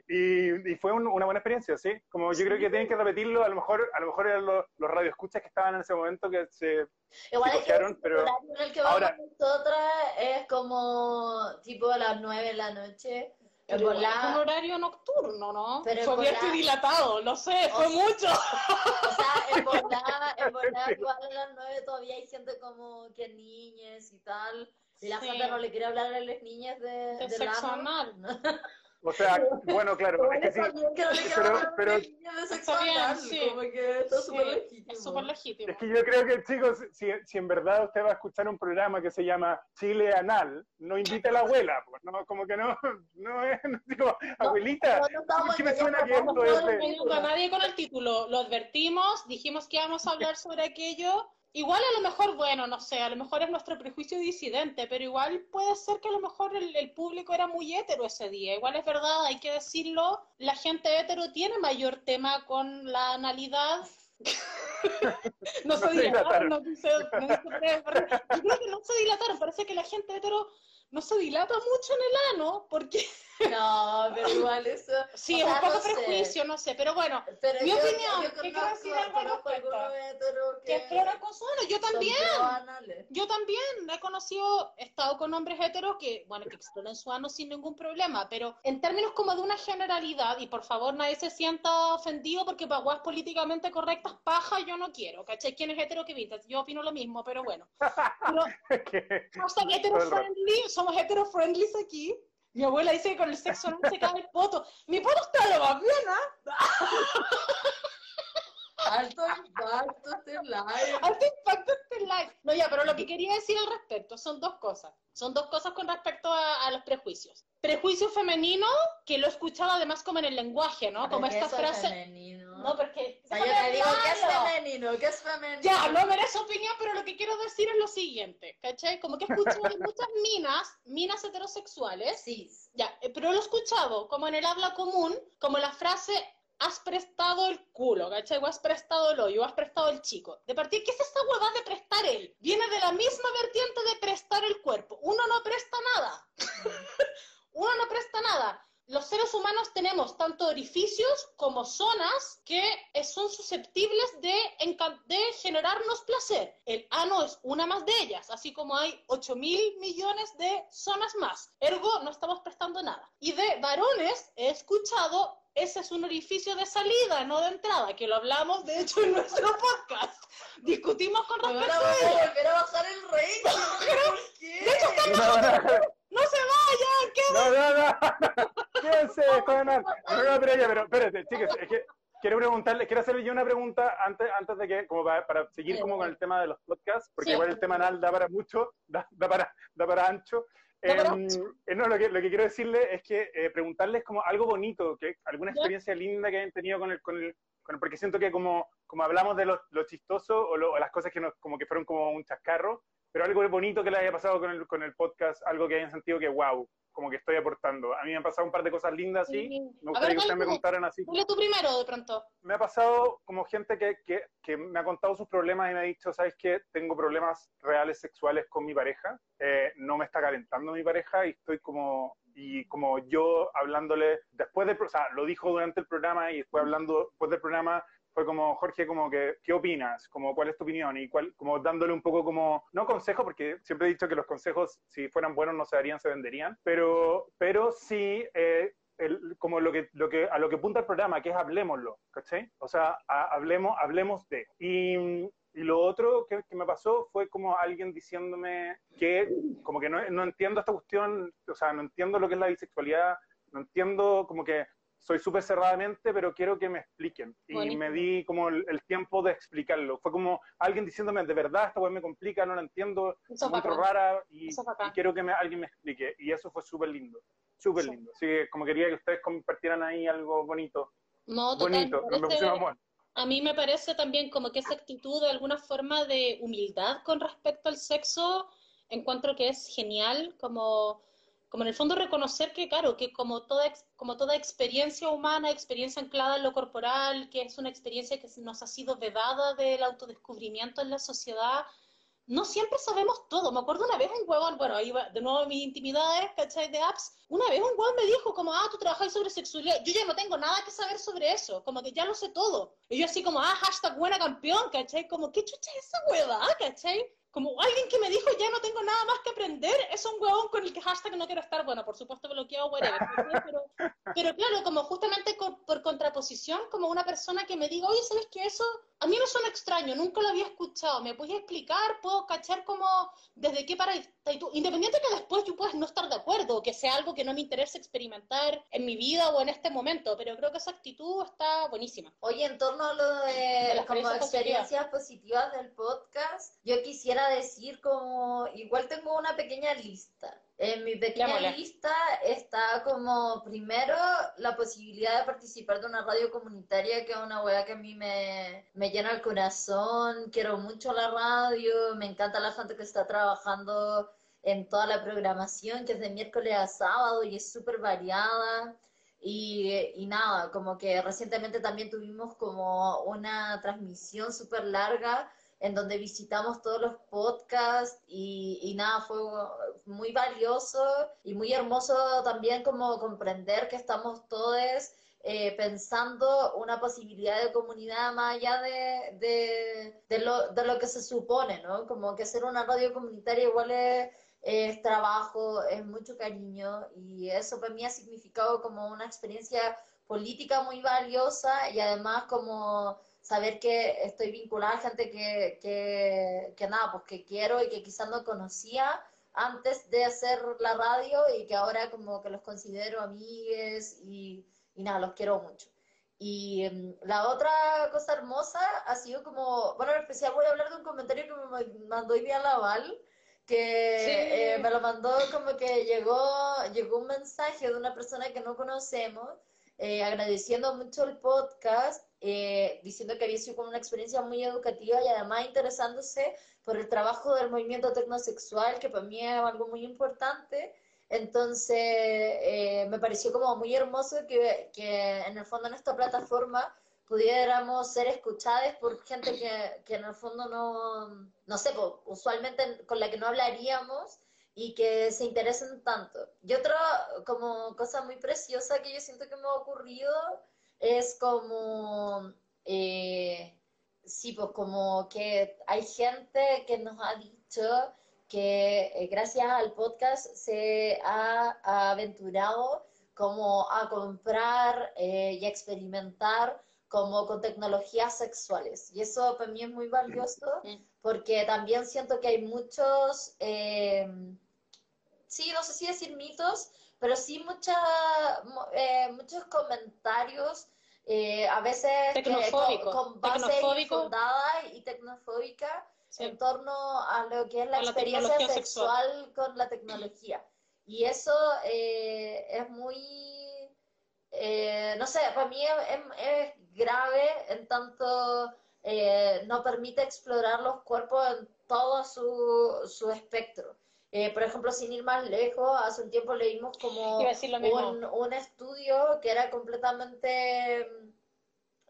y- y fue un- una buena experiencia, sí. Como yo creo que tienen que repetirlo, a lo mejor, a lo mejor eran los, los radioescuchas que estaban en ese momento que se... Igual Sí, que pero el que vamos ahora- nosotras es como tipo a las 9 de la noche. Pero igual es un horario nocturno, ¿no? Pero fue abierto y volada- dilatado, no sé, fue O- mucho. O sea, en *laughs* volada, en volada igual a las 9 todavía hay gente como que niñas y tal. Y la Sí. gente no le quiere hablar a las niñas de, De del sexo anal. *laughs* O sea, bueno, claro, es que sí. No Pero- pero- bien, sí. Como que está Sí, legítimo. Es súper legítimo. Es que yo creo que, chicos, si, si en verdad usted va a escuchar un programa que se llama Chile Anal, no invite a la abuela, pues, no, como que no, no es, no digo, abuelita, no ¿por qué me suena que esto es de... No a nadie con el título. Lo advertimos, dijimos que íbamos a hablar sobre aquello igual a lo mejor, bueno, no sé, a lo mejor es nuestro prejuicio disidente, pero igual puede ser que a lo mejor el, el público era muy hétero ese día. Igual es verdad, hay que decirlo, la gente hétero tiene mayor tema con la analidad. *laughs* no se No se dilataron, dilataron. no no quise- Yo creo que no se dilataron, parece que la gente hétero no se dilata mucho en el ano, porque No, pero igual eso. sí, o es un poco no sé. prejuicio, no sé, pero bueno, Pero Mi yo, opinión, yo ¿qué quiero decir algo al respecto? que exploran con su ano, yo también. Yo también he conocido, he estado con hombres heteros que, bueno, que exploran su ano sin ningún problema, pero en términos como de una generalidad, y por favor nadie se sienta ofendido porque para guas políticamente correctas, paja yo no quiero, ¿cachai? ¿Quién es hetero que vintage? Yo opino lo mismo, pero bueno. *laughs* Pero, Que- hashtag hetero friendly, somos hetero friendly aquí. Mi abuela dice que con el sexo no se cae el poto. Mi poto está lo más bien, ¿ah? Alto impacto este live. Alto impacto este live. No, ya, pero lo que quería decir al respecto son dos cosas. Son dos cosas con respecto a, a los prejuicios. Prejuicio femenino, que lo he escuchado además como en el lenguaje, ¿no? Como esta frase. femenino. No, porque. O sea, yo te digo que es femenino, que es femenino. Ya, no merece opinión, pero lo que quiero decir es lo siguiente, ¿cachai? Como que he escuchado de muchas *laughs* minas, minas heterosexuales, Sí. ya, eh, pero lo he escuchado como en el habla común, como la frase has prestado el culo, ¿cachai? O has prestado el hoyo, has prestado el chico. De partir, ¿qué es esta huevada de prestar él? Viene de la misma vertiente de prestar el cuerpo. Uno no presta nada. *laughs* Uno no presta nada. Los seres humanos tenemos tanto orificios como zonas que son susceptibles de, de generarnos placer. El ano es una más de ellas, así como hay 8 mil millones de zonas más. Ergo, no estamos prestando nada. Y de varones he escuchado, ese es un orificio de salida, no de entrada, que lo hablamos de hecho en nuestro podcast. Discutimos con respecto a volver a bajar el rating. ¿Por qué? No, no, ¡No se vayan! ¿Qué no, no, no. *laughs* Quédense, joder, no, pero ya, pero espérate, chicas, es que quiero preguntarle, quiero hacerle yo una pregunta antes, antes de que, como para, para seguir como con el tema de los podcasts, porque Sí. igual el tema anal da para mucho, da, da para, da para ancho. Em, eh, no, lo que, lo que quiero decirle es que eh, preguntarles como algo bonito, que alguna experiencia linda que hayan tenido con el, con el, con el- porque siento que como, como hablamos de lo, lo chistoso o, lo- o las cosas que nos, como que fueron como un chascarro, pero algo bonito que les haya pasado con el, con el podcast, algo que hayan sentido que wow, como que estoy aportando. A mí me han pasado un par de cosas lindas, sí. Sí. Me gustaría ver, que ustedes me contaran así. Dile tú primero, de pronto. Me ha pasado como gente que, que, que me ha contado sus problemas y me ha dicho, ¿sabes qué? Tengo problemas reales sexuales con mi pareja. Eh, no me está calentando mi pareja y estoy como, y como yo hablándole, después del, o sea, lo dijo durante el programa y después hablando, después del programa, fue como, Jorge, como que, ¿qué opinas? Como, ¿cuál es tu opinión? Y cuál, como dándole un poco como, no consejo, porque siempre he dicho que los consejos, si fueran buenos, no se darían, se venderían, pero, pero sí, eh, el- como lo que, lo que, a lo que apunta el programa, que es hablemoslo, ¿cachai? O sea, a- hablemos, hablemos de. Y, y lo otro que, que me pasó fue como alguien diciéndome que como que no, no entiendo esta cuestión, o sea, no entiendo lo que es la bisexualidad, no entiendo como que soy súper cerradamente, pero quiero que me expliquen. Y me di como el, el tiempo de explicarlo. Fue como alguien diciéndome, de verdad, esta me complica, no la entiendo, Eso es muy rara y, quiero que me, alguien me explique. Y eso fue súper lindo, súper Sí. lindo. Así que como quería que ustedes compartieran ahí algo bonito, No, bonito, me parece-. A mí me parece también como que esa actitud de alguna forma de humildad con respecto al sexo, encuentro que es genial, como, como en el fondo reconocer que, claro, que como toda, como toda experiencia humana, experiencia anclada en lo corporal, que es una experiencia que nos ha sido vedada del autodescubrimiento en la sociedad, no siempre sabemos todo. Me acuerdo una vez un huevón, bueno, ahí va de nuevo mis intimidades, ¿cachai? De apps. Una vez un huevón me dijo como, ah, tú trabajas sobre sexualidad. Yo ya no tengo nada que saber sobre eso, como que ya lo sé todo. Y yo así como, ah, hashtag buena campeón, ¿cachai? Como, ¿qué chucha es esa huevada, ¿cachai? Como alguien que me dijo, ya no tengo nada más que aprender, es un huevón con el que hashtag no quiero estar. Bueno, por supuesto bloqueado, whatever. Pero, pero claro, como justamente por contraposición, como una persona que me diga, oye, ¿sabes qué? Eso a mí me suena extraño, nunca lo había escuchado. ¿Me puedes explicar? ¿Puedo cachar como desde qué para y tú? Independiente que después yo puedas no estar de acuerdo, que sea algo que no me interese experimentar en mi vida o en este momento, pero creo que esa actitud está buenísima. Oye, en torno a lo de, De las como experiencias positivas del podcast, yo quisiera decir como, igual tengo una pequeña lista. En mi pequeña lista está como, primero, la posibilidad de participar de una radio comunitaria, que es una weá que a mí me, me llena el corazón. Quiero mucho la radio, me encanta la gente que está trabajando en toda la programación, que es de miércoles a sábado y es súper variada. Y, y nada, como que recientemente también tuvimos como una transmisión súper larga en donde visitamos todos los podcasts y, nada, fue muy valioso y muy hermoso también como comprender que estamos todos eh, pensando una posibilidad de comunidad más allá de, de, de lo, de lo que se supone, ¿no? Como que ser una radio comunitaria igual es, es trabajo, es mucho cariño y eso para mí ha significado como una experiencia política muy valiosa y además como saber que estoy vinculada a gente que, que, que nada, pues que quiero y que quizás no conocía antes de hacer la radio y que ahora como que los considero amigues y, y nada, los quiero mucho. Y em, la otra cosa hermosa ha sido como, bueno, en especial voy a hablar de un comentario que me ma- mandó Iván Laval, que Sí. eh, me lo mandó como que llegó, llegó un mensaje de una persona que no conocemos, eh, agradeciendo mucho el podcast, eh, diciendo que había sido como una experiencia muy educativa y además interesándose por el trabajo del movimiento tecnosexual, que para mí es algo muy importante. Entonces, eh, me pareció como muy hermoso que, que en el fondo en esta plataforma pudiéramos ser escuchadas por gente que, que en el fondo no, no sé, po, usualmente con la que no hablaríamos y que se interesen tanto. Y otra como cosa muy preciosa que yo siento que me ha ocurrido es como, eh, sí, pues como que hay gente que nos ha dicho que eh, gracias al podcast se ha, aventurado como a comprar eh, y a experimentar como con tecnologías sexuales. Y eso para mí es muy valioso porque también siento que hay muchos, eh, sí, no sé si decir mitos, pero sí mucha, eh, muchos comentarios, eh, a veces con, Tecnofóbico, con base tecnofóbico. infundada y tecnofóbica Sí. en torno a lo que es la experiencia sexual con la tecnología. Y eso eh, es muy, eh, no sé, para mí es, es- es grave en tanto eh, no permite explorar los cuerpos en todo su, su espectro. Eh, por ejemplo, sin ir más lejos, hace un tiempo leímos como *laughs* un, un estudio que era completamente,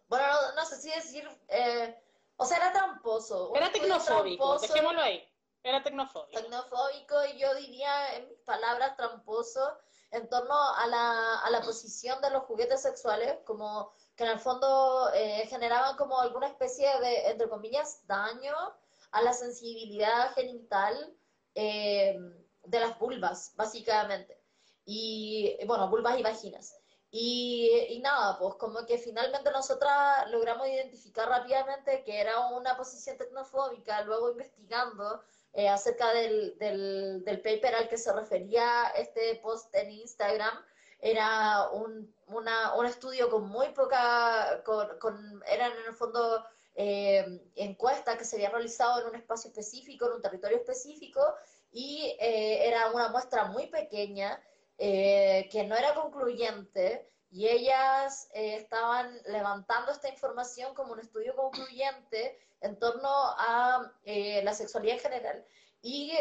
bueno, no, no sé si decir, eh, o sea, era tramposo. Era tecnofóbico, tramposo, dejémoslo ahí. Era tecnofóbico. tecnofóbico y yo diría, en mis palabras, tramposo, en torno a la, a la posición de los juguetes sexuales, como que en el fondo eh, generaban como alguna especie de, entre comillas, daño a la sensibilidad genital eh, de las vulvas, básicamente. Y, bueno, vulvas y vaginas. Y, y nada, pues como que finalmente nosotras logramos identificar rápidamente que era una posición tecnofóbica, luego investigando eh, acerca del, del, del paper al que se refería este post en Instagram, era un, una, un estudio con muy poca, con, con- eran en el fondo eh, encuestas que se habían realizado en un espacio específico, en un territorio específico, y eh, era una muestra muy pequeña eh, que no era concluyente y ellas eh, estaban levantando esta información como un estudio concluyente en torno a la sexualidad en general. Y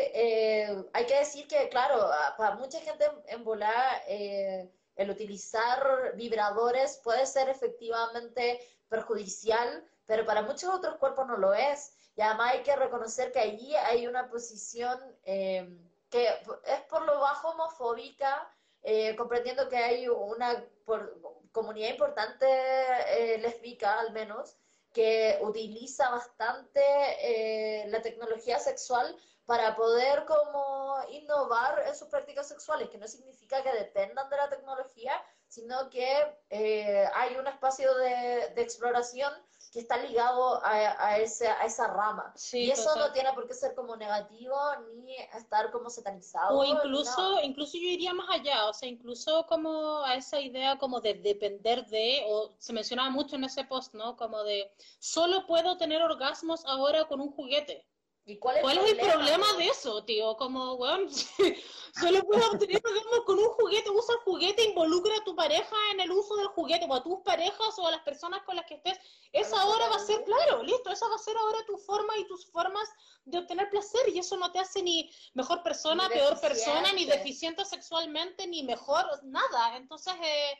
hay que decir que, claro, para mucha gente en, volar, el utilizar vibradores puede ser efectivamente perjudicial, pero para muchos otros cuerpos no lo es. Y además hay que reconocer que allí hay una posición eh, que es por lo bajo homofóbica, eh, comprendiendo que hay una por- comunidad importante eh, lésbica, al menos, que utiliza bastante eh, la tecnología sexual para poder como innovar en sus prácticas sexuales, que no significa que dependan de la tecnología, sino que eh, hay un espacio de, de exploración que está ligado a, a, ese, a esa rama. Sí, y eso total. no tiene por qué ser como negativo ni estar como satanizado. O incluso, incluso yo iría más allá, o sea, incluso como a esa idea como de depender de, o se mencionaba mucho en ese post, ¿no? Como de, solo puedo tener orgasmos ahora con un juguete. ¿Y cuál es, ¿Cuál es el problema de eso, tío? Como, weón, *laughs* solo puedes obtener orgasmos con un juguete, usa el juguete, involucra a tu pareja en el uso del juguete, o a tus parejas o a las personas con las que estés. Esa ahora va a ser, claro, listo, esa va a ser ahora tu forma y tus formas de obtener placer, y eso no te hace ni mejor persona, Ni peor persona, ni deficiente. deficiente sexualmente, ni mejor, nada. Entonces, eh,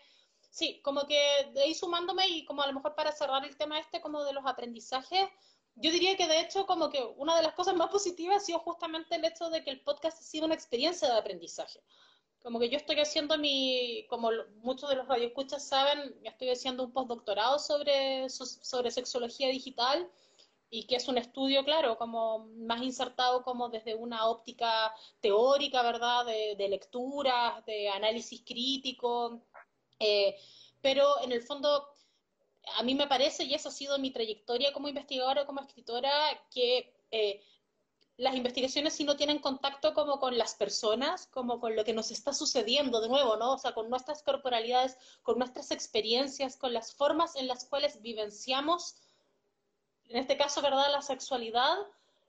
sí, como que de ahí sumándome y como a lo mejor para cerrar el tema este como de los aprendizajes, yo diría que de hecho como que una de las cosas más positivas ha sido justamente el hecho de que el podcast ha sido una experiencia de aprendizaje. Como que yo estoy haciendo mi, como muchos de los radioescuchas saben, estoy haciendo un postdoctorado sobre, so- sobre sexología digital y que es un estudio, claro, como más insertado como desde una óptica teórica, ¿verdad? De, de lecturas, de análisis crítico, eh, pero en el fondo a mí me parece, y esa ha sido mi trayectoria como investigadora, como escritora, que eh, las investigaciones si no tienen contacto como con las personas, como con lo que nos está sucediendo de nuevo, ¿no? O sea, con nuestras corporalidades, con nuestras experiencias, con las formas en las cuales vivenciamos, en este caso, ¿verdad?, la sexualidad,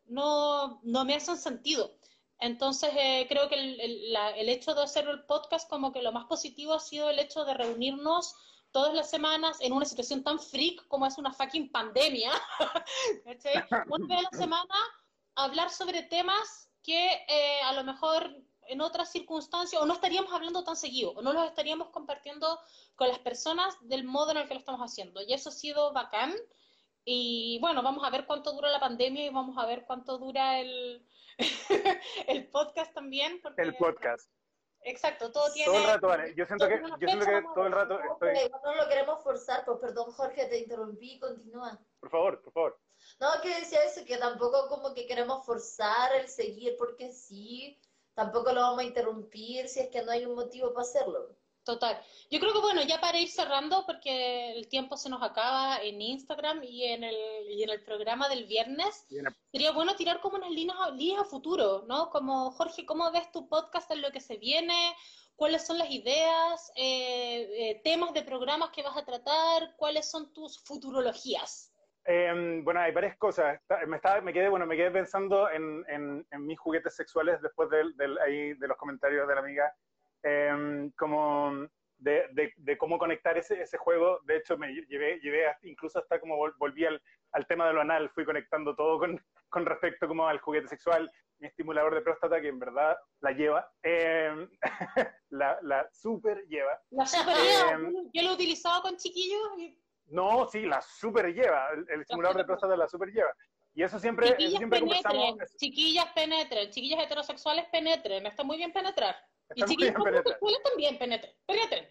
no, no me hacen sentido. Entonces, eh, creo que el hecho de hacer el podcast, como que lo más positivo ha sido el hecho de reunirnos todas las semanas en una situación tan freak como es una fucking pandemia. *laughs* Una vez a la *laughs* semana, hablar sobre temas que eh, a lo mejor en otras circunstancias o no estaríamos hablando tan seguido, o no los estaríamos compartiendo con las personas del modo en el que lo estamos haciendo. Y eso ha sido bacán. Y bueno, vamos a ver cuánto dura la pandemia y vamos a ver cuánto dura el, *laughs* el podcast también. Porque, El podcast. Exacto, todo tiene... Todo el rato, vale. Yo siento que, yo siento que todo el rato estoy... no lo queremos forzar, pues perdón Jorge, te interrumpí, continúa. Por favor, por favor. No, que decía eso, que tampoco como que queremos forzar el seguir porque sí, tampoco lo vamos a interrumpir si es que no hay un motivo para hacerlo. Total. Yo creo que bueno, ya para ir cerrando, porque el tiempo se nos acaba en Instagram y en el, y en el programa del viernes, sería bueno tirar como unas líneas, líneas a futuro, ¿no? Como, Jorge, ¿cómo ves tu podcast en lo que se viene? ¿Cuáles son las ideas, eh, eh, temas de programas que vas a tratar? ¿Cuáles son tus futurologías? Eh, bueno, hay varias cosas. Me, estaba, me quedé, bueno, me quedé pensando en, en- en mis juguetes sexuales después del, del- ahí, de los comentarios de la amiga, eh, como de, de- de cómo conectar ese, ese juego. De hecho, me llevé, llevé hasta- incluso hasta como vol- volví al, al tema de lo anal, fui conectando todo con, con respecto como al juguete sexual, mi estimulador de próstata, que en verdad la lleva, eh, *laughs* la, la super lleva. La super Eh, yo lo he utilizado con chiquillos y No, sí, la super lleva. El, el estimulador de próstata la super lleva. Y eso siempre, eso chiquillas siempre penetren, conversamos. chiquillas penetren, chiquillas heterosexuales penetren, está muy bien penetrar. Y chiquillos también penetren, penetren.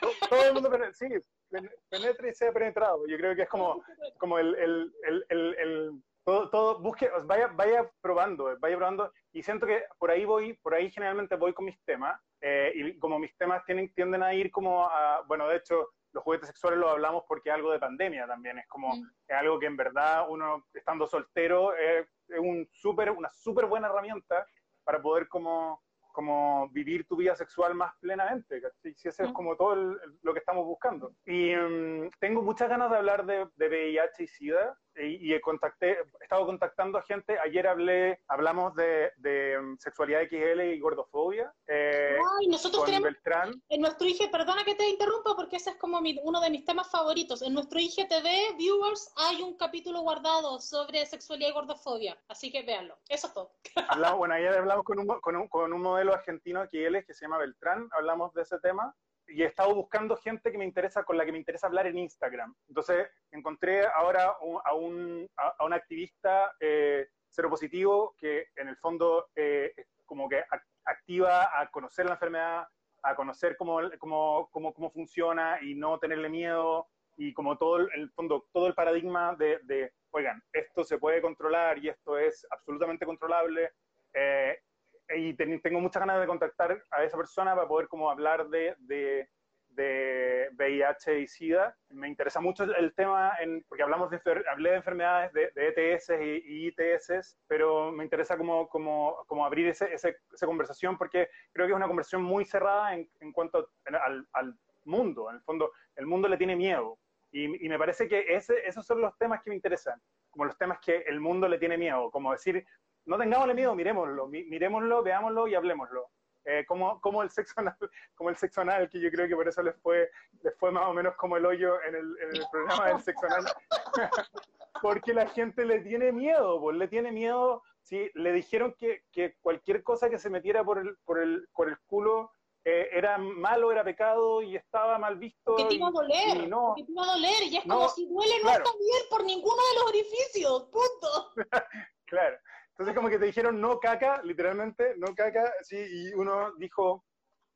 To- Todo el mundo penetra, sí, pen- penetre y sea penetrado. Yo creo que es como, *laughs* como el, el, el, el, todo, todo, busque, vaya, vaya probando, vaya probando. Y siento que por ahí voy, por ahí generalmente voy con mis temas. eh, y como mis temas tienen, tienden a ir como a, bueno, de hecho, los juguetes sexuales los hablamos porque es algo de pandemia también. Es como, Mm. es algo que en verdad uno, estando soltero, eh, es un súper, una súper buena herramienta para poder como, como vivir tu vida sexual más plenamente. ¿cachai? Si eso es Mm. como todo el- el- lo que estamos buscando. Y mm, tengo muchas ganas de hablar de, de VIH y SIDA. Y, y contacté, he estado contactando a gente. Ayer hablé, hablamos de, de, mm, sexualidad XL y gordofobia eh, Ay, nosotros con tenemos Beltrán. en nuestro IG, perdona que te interrumpa porque ese es como mi- uno de mis temas favoritos. En nuestro IGTV, viewers, hay un capítulo guardado sobre sexualidad y gordofobia. Así que véanlo. Eso es todo. *laughs* Hablamos, bueno, ayer hablamos con un, con, un, con un modelo argentino XL que se llama Beltrán, hablamos de ese tema y he estado buscando gente que me interesa, con la que me interesa hablar en Instagram. Entonces encontré ahora a, un, a, un activista eh, seropositivo que en el fondo eh, como que ac- activa a conocer la enfermedad, a conocer cómo, cómo, cómo, cómo funciona y no tenerle miedo y como todo el, el fondo, todo el paradigma de, de, oigan, esto se puede controlar y esto es absolutamente controlable. eh, y ten- tengo muchas ganas de contactar a esa persona para poder como hablar de, de, de VIH y SIDA. Me interesa mucho el, tema, en, porque hablamos de, hablé de enfermedades de, de ETS y, y ITS, pero me interesa como, como, como abrir ese, ese- esa conversación porque creo que es una conversación muy cerrada en, en cuanto al, al mundo. En el fondo, el mundo le tiene miedo. Y, y me parece que ese, esos son los temas que me interesan. como los temas que el mundo le tiene miedo, como decir, no tengámosle miedo, miremoslo, mi- miremoslo, veámoslo y hablemoslo. Eh, como, como el sexo anal, *laughs* como el sexo anal, que yo creo que por eso les fue, les fue más o menos como el hoyo en el, en el programa del sexo anal. *laughs* Porque la gente le tiene miedo, pues le tiene miedo, si le dijeron que, que cualquier cosa que se metiera por el, por el, por el culo eh, era malo, era pecado y estaba mal visto. Que te iba a doler, y no, que te iba a doler, y es No, como si duele, no claro. está bien por ninguno de los orificios, punto. *laughs* Claro. Entonces como que te dijeron no caca, literalmente, no caca, sí, y uno dijo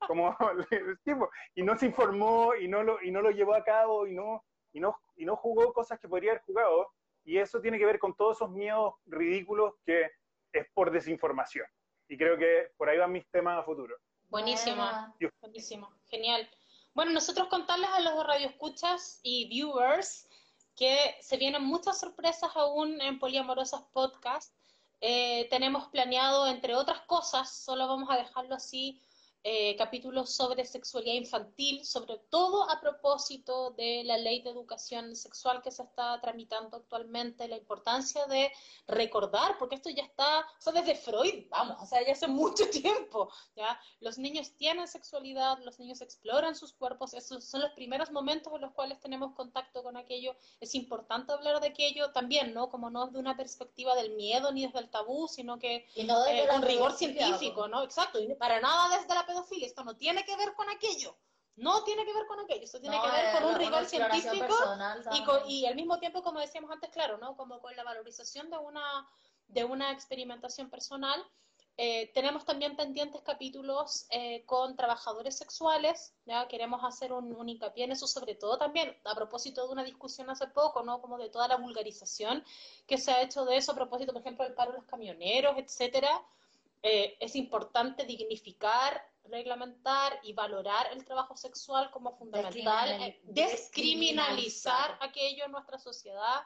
como *laughs* y no se informó y no lo y no lo llevó a cabo y no y no y no jugó cosas que podría haber jugado y eso tiene que ver con todos esos miedos ridículos que es por desinformación. Y creo que por ahí van mis temas a futuro. Buenísima, Buena. buenísimo, genial. Bueno, nosotros contarles a los radioescuchas y viewers que se vienen muchas sorpresas aún en Poliamorosas Podcast. Eh, tenemos planeado, entre otras cosas, solo vamos a dejarlo así, eh, capítulos sobre sexualidad infantil, sobre todo a propósito de la ley de educación sexual que se está tramitando actualmente, la importancia de recordar, porque esto ya está, o sea, desde Freud, vamos, o sea, ya hace mucho *laughs* tiempo, ¿ya? Los niños tienen sexualidad, los niños exploran sus cuerpos, esos son los primeros momentos en los cuales tenemos contacto con aquello, es importante hablar de aquello también, ¿no? Como no desde una perspectiva del miedo ni desde el tabú, sino que Y no desde eh, con rigor científico. ¿no? Exacto, y para nada desde la pedofilia, esto no tiene que ver con aquello, no tiene que ver con aquello, esto tiene No, que ver con un rigor científico personal y, con- y al mismo tiempo, como decíamos antes, claro, ¿no? Como con la valorización de una, de una experimentación personal. Eh, tenemos también pendientes capítulos eh, con trabajadores sexuales, ya queremos hacer un, un hincapié en eso, sobre todo también a propósito de una discusión hace poco, ¿no? Como de toda la vulgarización que se ha hecho de eso, a propósito, por ejemplo, del paro de los camioneros, etcétera. Eh, es importante dignificar, reglamentar y valorar el trabajo sexual como fundamental, eh, descriminalizar aquello en nuestra sociedad.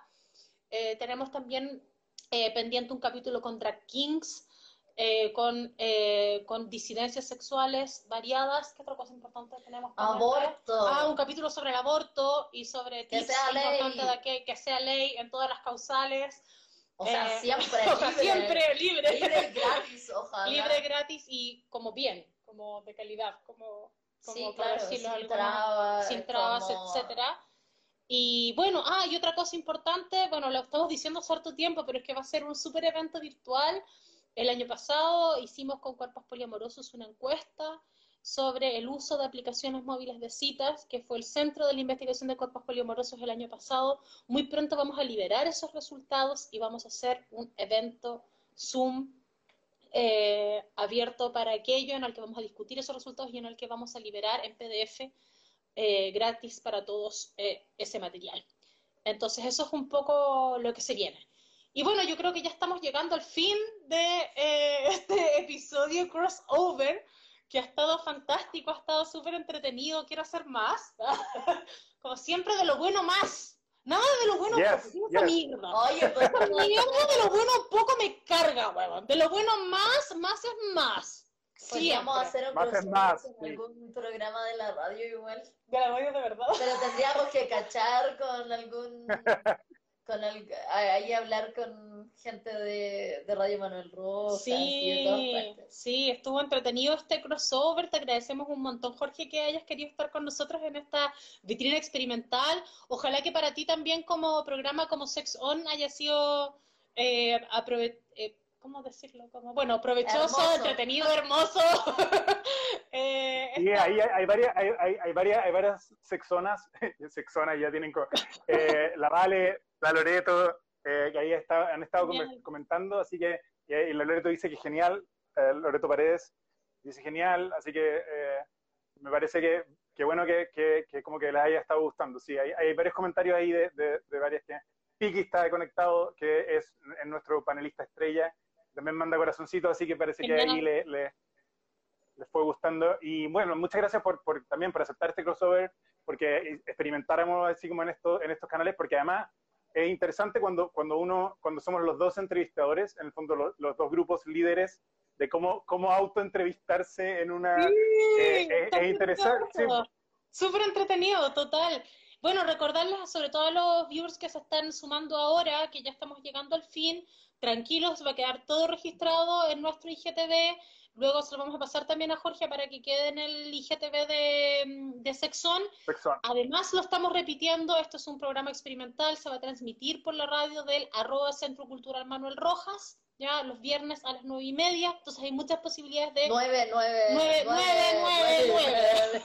Eh, tenemos también eh, pendiente un capítulo con drag kings, eh, con, eh, con disidencias sexuales variadas. ¿Qué otra cosa importante tenemos? Aborto. Ah, un capítulo sobre el aborto y sobre Que sea ley. de que, que sea ley en todas las causales. o sea, eh, siempre libre. *laughs* siempre libre. Libre gratis, ojalá. Libre, gratis y como bien, como de calidad, como, como Sí, para claro, decirlo de sin trabas. sin trabas, como- etcétera. Y bueno, ah, y otra cosa importante, bueno, lo estamos diciendo hace harto tiempo, pero es que va a ser un súper evento virtual. El año pasado hicimos con Cuerpos Poliamorosos una encuesta sobre el uso de aplicaciones móviles de citas, que fue el centro de la investigación de cuerpos poliamorosos el año pasado. Muy pronto vamos a liberar esos resultados y vamos a hacer un evento Zoom eh, abierto para aquello en el que vamos a discutir esos resultados y en el que vamos a liberar en PDF eh, gratis para todos eh, ese material. Entonces eso es un poco lo que se viene. Y bueno, yo creo que ya estamos llegando al fin de eh, *laughs* este episodio crossover, que ha estado fantástico, ha estado súper entretenido, quiero hacer más. *laughs* Como siempre, de lo bueno más. Nada de lo bueno Yes, poco, esa yes. mierda. Oye, pues, Esa mierda de lo bueno poco me carga, huevón. De lo bueno más, más es más. podríamos Siempre. hacer un Más más, con sí. algún programa de la radio igual. De la radio de verdad. Pero tendríamos que cachar con algún. *laughs* con al- ahí hablar con gente de, de Radio Manuel Rojas y de todas Sí, partes. sí, estuvo entretenido este crossover. Te agradecemos un montón, Jorge, que hayas querido estar con nosotros en esta vitrina experimental. Ojalá que para ti también como programa como Sex On haya sido eh, aprove- eh, ¿cómo decirlo? Como, bueno, provechoso, Hermoso. entretenido, hermoso. *laughs* Eh, Sí, esta- ahí hay, hay varias, hay, hay, hay varias, hay varias sexonas, *laughs* sexonas ya tienen, co- eh, la Vale, la Loreto, eh, que ahí está, han estado Genial. comentando, así que, y, ahí la Loreto dice que genial, eh, Loreto Paredes dice genial, así que eh, me parece que, que bueno que, que, que como que les haya estado gustando, sí, hay, hay varios comentarios ahí de, de, de varias que, Piki está conectado, que es, es nuestro panelista estrella, también manda corazoncito, así que parece que Genial. ahí le, le, les fue gustando. Y bueno, muchas gracias por, por- también por aceptar este crossover, porque experimentáramos así como en, esto, en estos canales, porque además es interesante cuando, cuando uno, cuando somos los dos entrevistadores, en el fondo los, los dos grupos líderes, de cómo, cómo autoentrevistarse en una... Sí, eh, eh, es interesante. Súper entretenido, total. Bueno, recordarles sobre todo a los viewers que se están sumando ahora, que ya estamos llegando al fin, tranquilos, va a quedar todo registrado en nuestro IGTV, luego se lo vamos a pasar también a Jorge para que quede en el IGTV de, de Sexón. Sexón. Además, lo estamos repitiendo, esto es un programa experimental, se va a transmitir por la radio del arroba Centro Cultural Manuel Rojas, ya los viernes a las nueve y media, entonces hay muchas posibilidades de... Nueve, nueve, Nueve, nueve, nueve, nueve.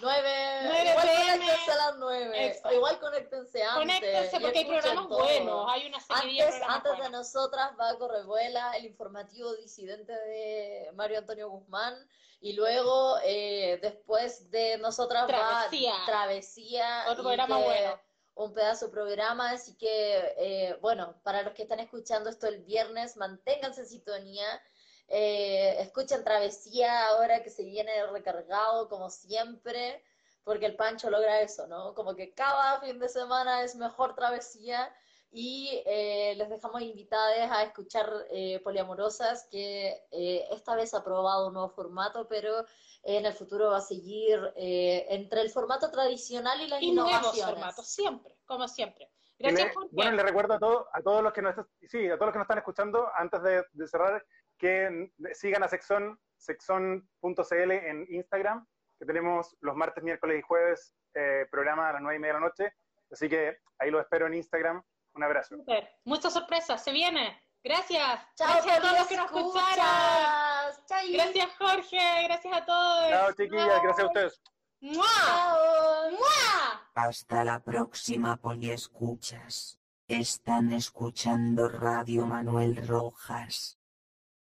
Nueve, Nueve *laughs* igual conéctense a las nueve, igual conéctense antes. Conéctense porque hay programas todo. buenos, hay una serie de Antes, programas antes de buenos. nosotras va a Correvuela, el informativo disidente de Mario Antonio Guzmán, y luego eh, después de nosotras Travesía. va Travesía, Otro programa bueno. Un pedazo programa, así que, eh, bueno, para los que están escuchando esto el viernes, manténganse en sintonía, eh, escuchen Travesía ahora que se viene recargado como siempre, porque el Pancho logra eso, ¿no? Como que cada fin de semana es mejor Travesía y eh, les dejamos invitadas a escuchar Poliamorosas, que esta vez ha probado un nuevo formato, pero en el futuro va a seguir eh, entre el formato tradicional y las Y nuevos formatos, siempre, como siempre. Gracias, le- Jorge. bueno, le recuerdo a, todos a todos los que nos están, sí, a todos los que nos están escuchando, antes de, de cerrar, que sigan a Sexon, sexon.cl en Instagram, que tenemos los martes, miércoles y jueves eh, programa a las nueve y media de la noche. Así que ahí lo espero en Instagram. Un abrazo. Súper. Muchas sorpresas, se viene. Gracias. Chao, gracias a todos los que nos escucharon. Gracias, Jorge. Gracias a todos. Chao, chiquillas. Gracias a ustedes. ¡Mua! Chao. ¡Mua! Hasta la próxima, poliescuchas. Están escuchando Radio Manuel Rojas.